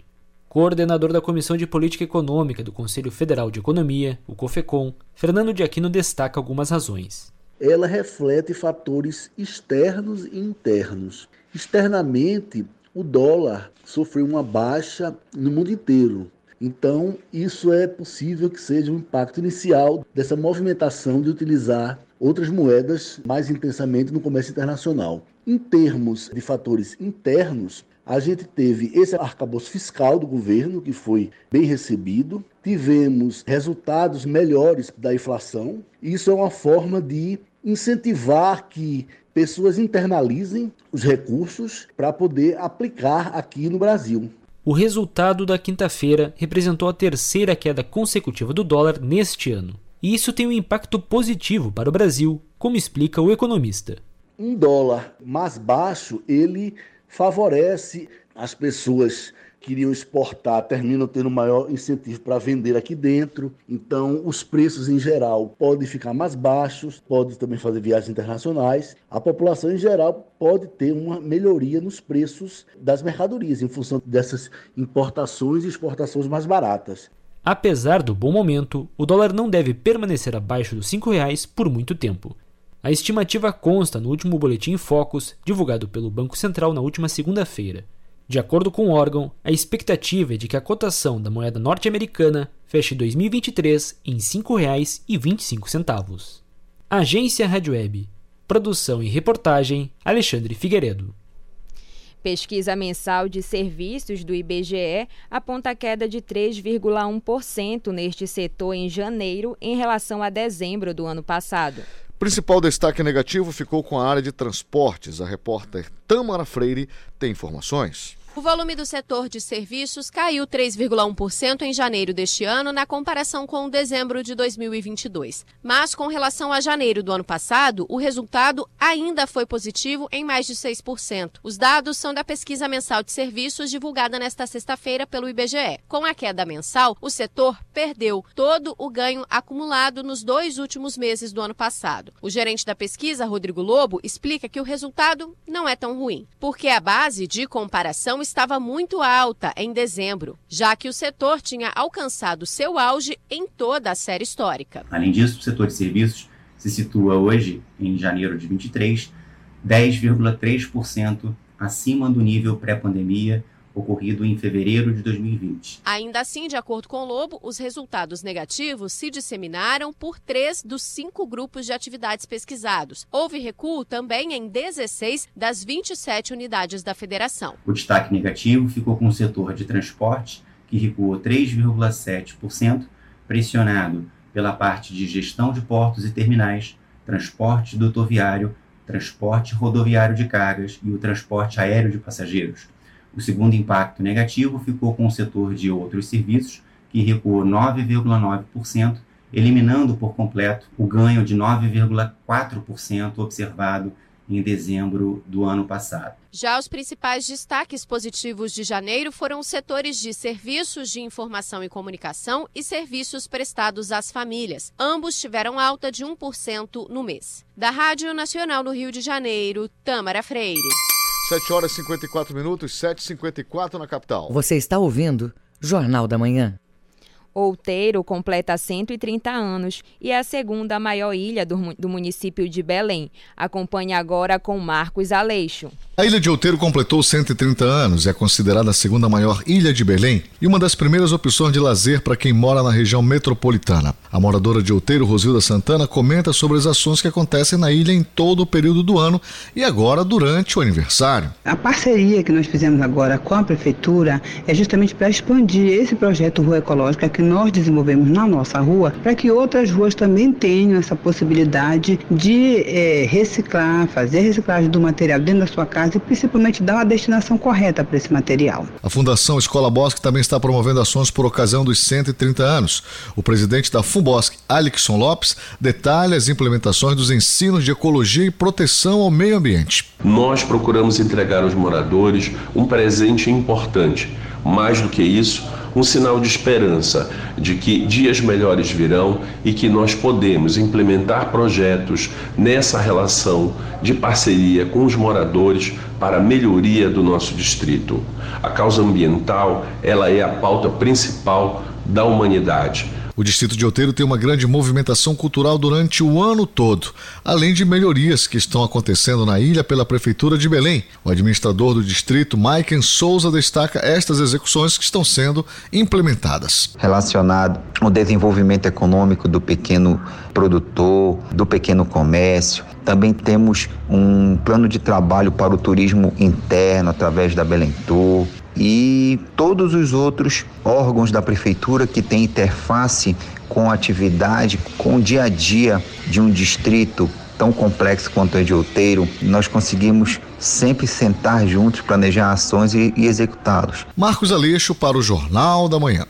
Coordenador da Comissão de Política Econômica do Conselho Federal de Economia, o COFECOM, Fernando de Aquino destaca algumas razões. Ela reflete fatores externos e internos. Externamente, o dólar sofreu uma baixa no mundo inteiro, então, isso é possível que seja um impacto inicial dessa movimentação de utilizar outras moedas mais intensamente no comércio internacional. Em termos de fatores internos, a gente teve esse arcabouço fiscal do governo, que foi bem recebido, tivemos resultados melhores da inflação. Isso é uma forma de incentivar que pessoas internalizem os recursos para poder aplicar aqui no Brasil. O resultado da quinta-feira representou a terceira queda consecutiva do dólar neste ano. E isso tem um impacto positivo para o Brasil, como explica o economista. Um dólar mais baixo, ele favorece as pessoas queriam exportar terminam tendo maior incentivo para vender aqui dentro. Então, os preços em geral podem ficar mais baixos, pode também fazer viagens internacionais. A população em geral pode ter uma melhoria nos preços das mercadorias em função dessas importações e exportações mais baratas. Apesar do bom momento, o dólar não deve permanecer abaixo dos R$ reais por muito tempo. A estimativa consta no último boletim Focus, divulgado pelo Banco Central na última segunda-feira. De acordo com o órgão, a expectativa é de que a cotação da moeda norte-americana feche 2023 em R$ 5,25. Agência Rádio Web. Produção e reportagem Alexandre Figueiredo. Pesquisa mensal de serviços do IBGE aponta queda de 3,1% neste setor em janeiro em relação a dezembro do ano passado. Principal destaque negativo ficou com a área de transportes. A repórter Tamara Freire tem informações. O volume do setor de serviços caiu 3,1% em janeiro deste ano na comparação com dezembro de 2022. Mas com relação a janeiro do ano passado, o resultado ainda foi positivo em mais de 6%. Os dados são da pesquisa mensal de serviços divulgada nesta sexta-feira pelo IBGE. Com a queda mensal, o setor perdeu todo o ganho acumulado nos dois últimos meses do ano passado. O gerente da pesquisa, Rodrigo Lobo, explica que o resultado não é tão ruim, porque a base de comparação estava muito alta em dezembro, já que o setor tinha alcançado seu auge em toda a série histórica. Além disso, o setor de serviços se situa hoje, em janeiro de 23, 10,3% acima do nível pré-pandemia ocorrido em fevereiro de 2020. Ainda assim, de acordo com o Lobo, os resultados negativos se disseminaram por três dos cinco grupos de atividades pesquisados. Houve recuo também em 16 das 27 unidades da federação. O destaque negativo ficou com o setor de transporte, que recuou 3,7%, pressionado pela parte de gestão de portos e terminais, transporte rodoviário, transporte rodoviário de cargas e o transporte aéreo de passageiros. O segundo impacto negativo ficou com o setor de outros serviços, que recuou 9,9%, eliminando por completo o ganho de 9,4% observado em dezembro do ano passado. Já os principais destaques positivos de janeiro foram os setores de serviços de informação e comunicação e serviços prestados às famílias. Ambos tiveram alta de 1% no mês. Da Rádio Nacional no Rio de Janeiro, Tâmara Freire. 7 horas e 54 minutos, 7h54 na capital. Você está ouvindo Jornal da Manhã. Outeiro completa 130 anos e é a segunda maior ilha do, do, município de Belém. Acompanhe agora com Marcos Aleixo. A ilha de Outeiro completou 130 anos e é considerada a segunda maior ilha de Belém e uma das primeiras opções de lazer para quem mora na região metropolitana. A moradora de Outeiro, Rosilda Santana, comenta sobre as ações que acontecem na ilha em todo o período do ano e agora durante o aniversário. A parceria que nós fizemos agora com a prefeitura é justamente para expandir esse projeto Rua Ecológica que nós desenvolvemos na nossa rua, para que outras ruas também tenham essa possibilidade de é, reciclar, fazer reciclagem do material dentro da sua casa e principalmente dar uma destinação correta para esse material. A Fundação Escola Bosque também está promovendo ações por ocasião dos 130 anos. O presidente da Fumbosque, Alexson Lopes, detalha as implementações dos ensinos de ecologia e proteção ao meio ambiente. Nós procuramos entregar aos moradores um presente importante. Mais do que isso, um sinal de esperança de que dias melhores virão e que nós podemos implementar projetos nessa relação de parceria com os moradores para a melhoria do nosso distrito. A causa ambiental, ela é a pauta principal da humanidade. O distrito de Outeiro tem uma grande movimentação cultural durante o ano todo, além de melhorias que estão acontecendo na ilha pela Prefeitura de Belém. O administrador do distrito, Maiken Souza, destaca estas execuções que estão sendo implementadas. Relacionado ao desenvolvimento econômico do pequeno produtor, do pequeno comércio, também temos um plano de trabalho para o turismo interno através da Belém Tour e todos os outros órgãos da prefeitura que têm interface com a atividade, com o dia a dia de um distrito tão complexo quanto é de Outeiro, nós conseguimos sempre sentar juntos, planejar ações e, e executá-los. Marcos Aleixo para o Jornal da Manhã.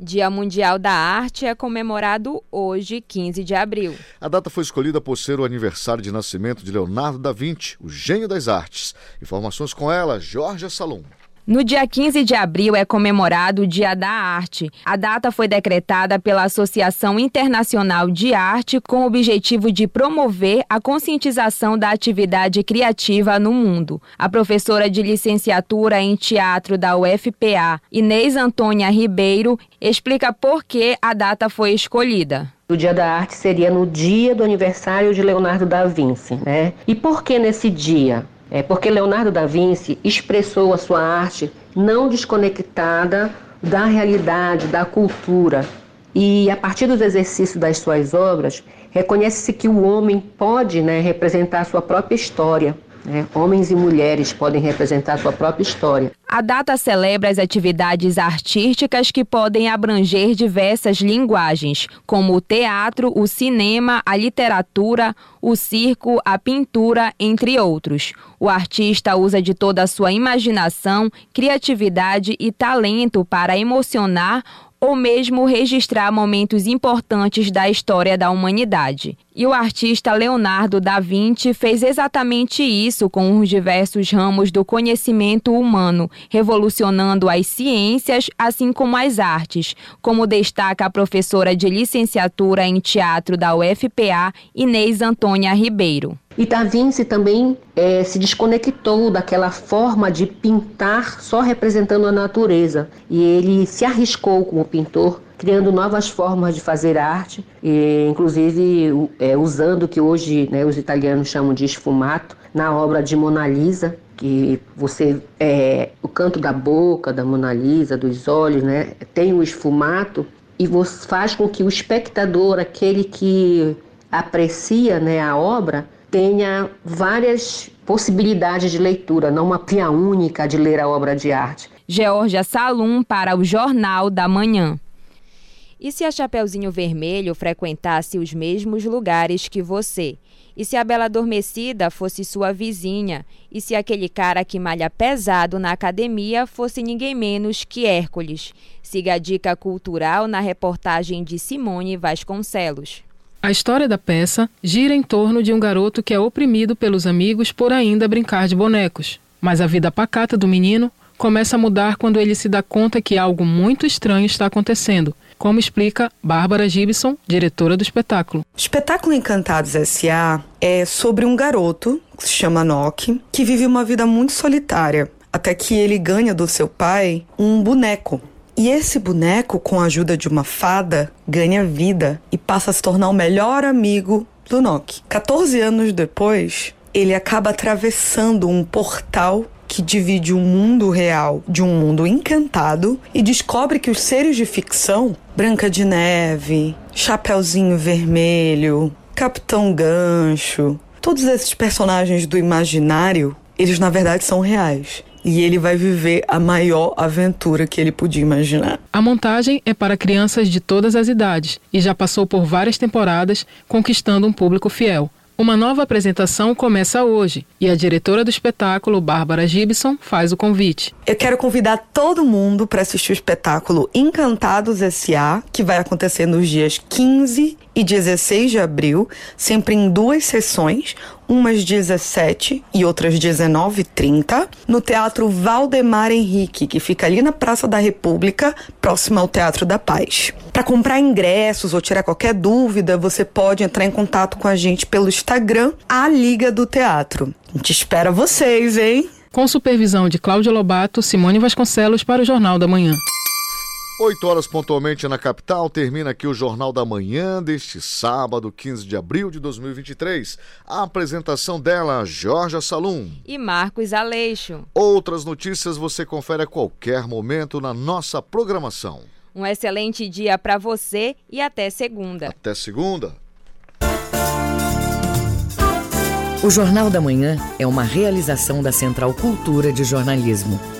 Dia Mundial da Arte é comemorado hoje, 15 de abril. A data foi escolhida por ser o aniversário de nascimento de Leonardo da Vinci, o gênio das artes. Informações com ela, Jorge Salom. No dia 15 de abril é comemorado o Dia da Arte. A data foi decretada pela Associação Internacional de Arte com o objetivo de promover a conscientização da atividade criativa no mundo. A professora de licenciatura em teatro da UFPA, Inês Antônia Ribeiro, explica por que a data foi escolhida. O Dia da Arte seria no dia do aniversário de Leonardo da Vinci, né? E por que nesse dia? É porque Leonardo da Vinci expressou a sua arte não desconectada da realidade, da cultura. E a partir dos exercícios das suas obras, reconhece-se que o homem pode né, representar a sua própria história. Né? Homens e mulheres podem representar sua própria história. A data celebra as atividades artísticas que podem abranger diversas linguagens, como o teatro, o cinema, a literatura, o circo, a pintura, entre outros. O artista usa de toda a sua imaginação, criatividade e talento para emocionar ou mesmo registrar momentos importantes da história da humanidade. E o artista Leonardo da Vinci fez exatamente isso com os diversos ramos do conhecimento humano, revolucionando as ciências assim como as artes, como destaca a professora de licenciatura em teatro da UFPA, Inês Antônia Ribeiro. E Da Vinci também é, se desconectou daquela forma de pintar só representando a natureza. E ele se arriscou como pintor, criando novas formas de fazer arte, e, inclusive é, usando o que hoje né, os italianos chamam de esfumato, na obra de Mona Lisa, que você é, o canto da boca da Mona Lisa, dos olhos, né, tem o esfumato e você faz com que o espectador, aquele que aprecia né, a obra, tenha várias possibilidades de leitura, não uma via única de ler a obra de arte. Georgia Salum para o Jornal da Manhã. E se a Chapeuzinho Vermelho frequentasse os mesmos lugares que você? E se a Bela Adormecida fosse sua vizinha? E se aquele cara que malha pesado na academia fosse ninguém menos que Hércules? Siga a dica cultural na reportagem de Simone Vasconcelos. A história da peça gira em torno de um garoto que é oprimido pelos amigos por ainda brincar de bonecos. Mas a vida pacata do menino começa a mudar quando ele se dá conta que algo muito estranho está acontecendo, como explica Bárbara Gibson, diretora do espetáculo. Espetáculo Encantados S.A. é sobre um garoto, que se chama Nock, que vive uma vida muito solitária, até que ele ganha do seu pai um boneco. E esse boneco, com a ajuda de uma fada, ganha vida e passa a se tornar o melhor amigo do Nock. 14 anos depois, ele acaba atravessando um portal que divide o mundo real de um mundo encantado e descobre que os seres de ficção, Branca de Neve, Chapeuzinho Vermelho, Capitão Gancho, todos esses personagens do imaginário, eles na verdade são reais. E ele vai viver a maior aventura que ele podia imaginar. A montagem é para crianças de todas as idades e já passou por várias temporadas, conquistando um público fiel. Uma nova apresentação começa hoje e a diretora do espetáculo, Bárbara Gibson, faz o convite. Eu quero convidar todo mundo para assistir o espetáculo Encantados S.A., que vai acontecer nos dias 15 e 16 de abril, sempre em duas sessões, umas 17 e outras 19h30, no Teatro Valdemar Henrique, que fica ali na Praça da República, próximo ao Teatro da Paz. Para comprar ingressos ou tirar qualquer dúvida, você pode entrar em contato com a gente pelo Instagram, a Liga do Teatro. A gente espera vocês, hein? Com supervisão de Cláudia Lobato, Simone Vasconcelos para o Jornal da Manhã. 8 horas pontualmente na capital, termina aqui o Jornal da Manhã deste sábado, 15 de abril de 2023. A apresentação dela, Jorge Salum e Marcos Aleixo. Outras notícias você confere a qualquer momento na nossa programação. Um excelente dia para você e até segunda. Até segunda. O Jornal da Manhã é uma realização da Central Cultura de Jornalismo.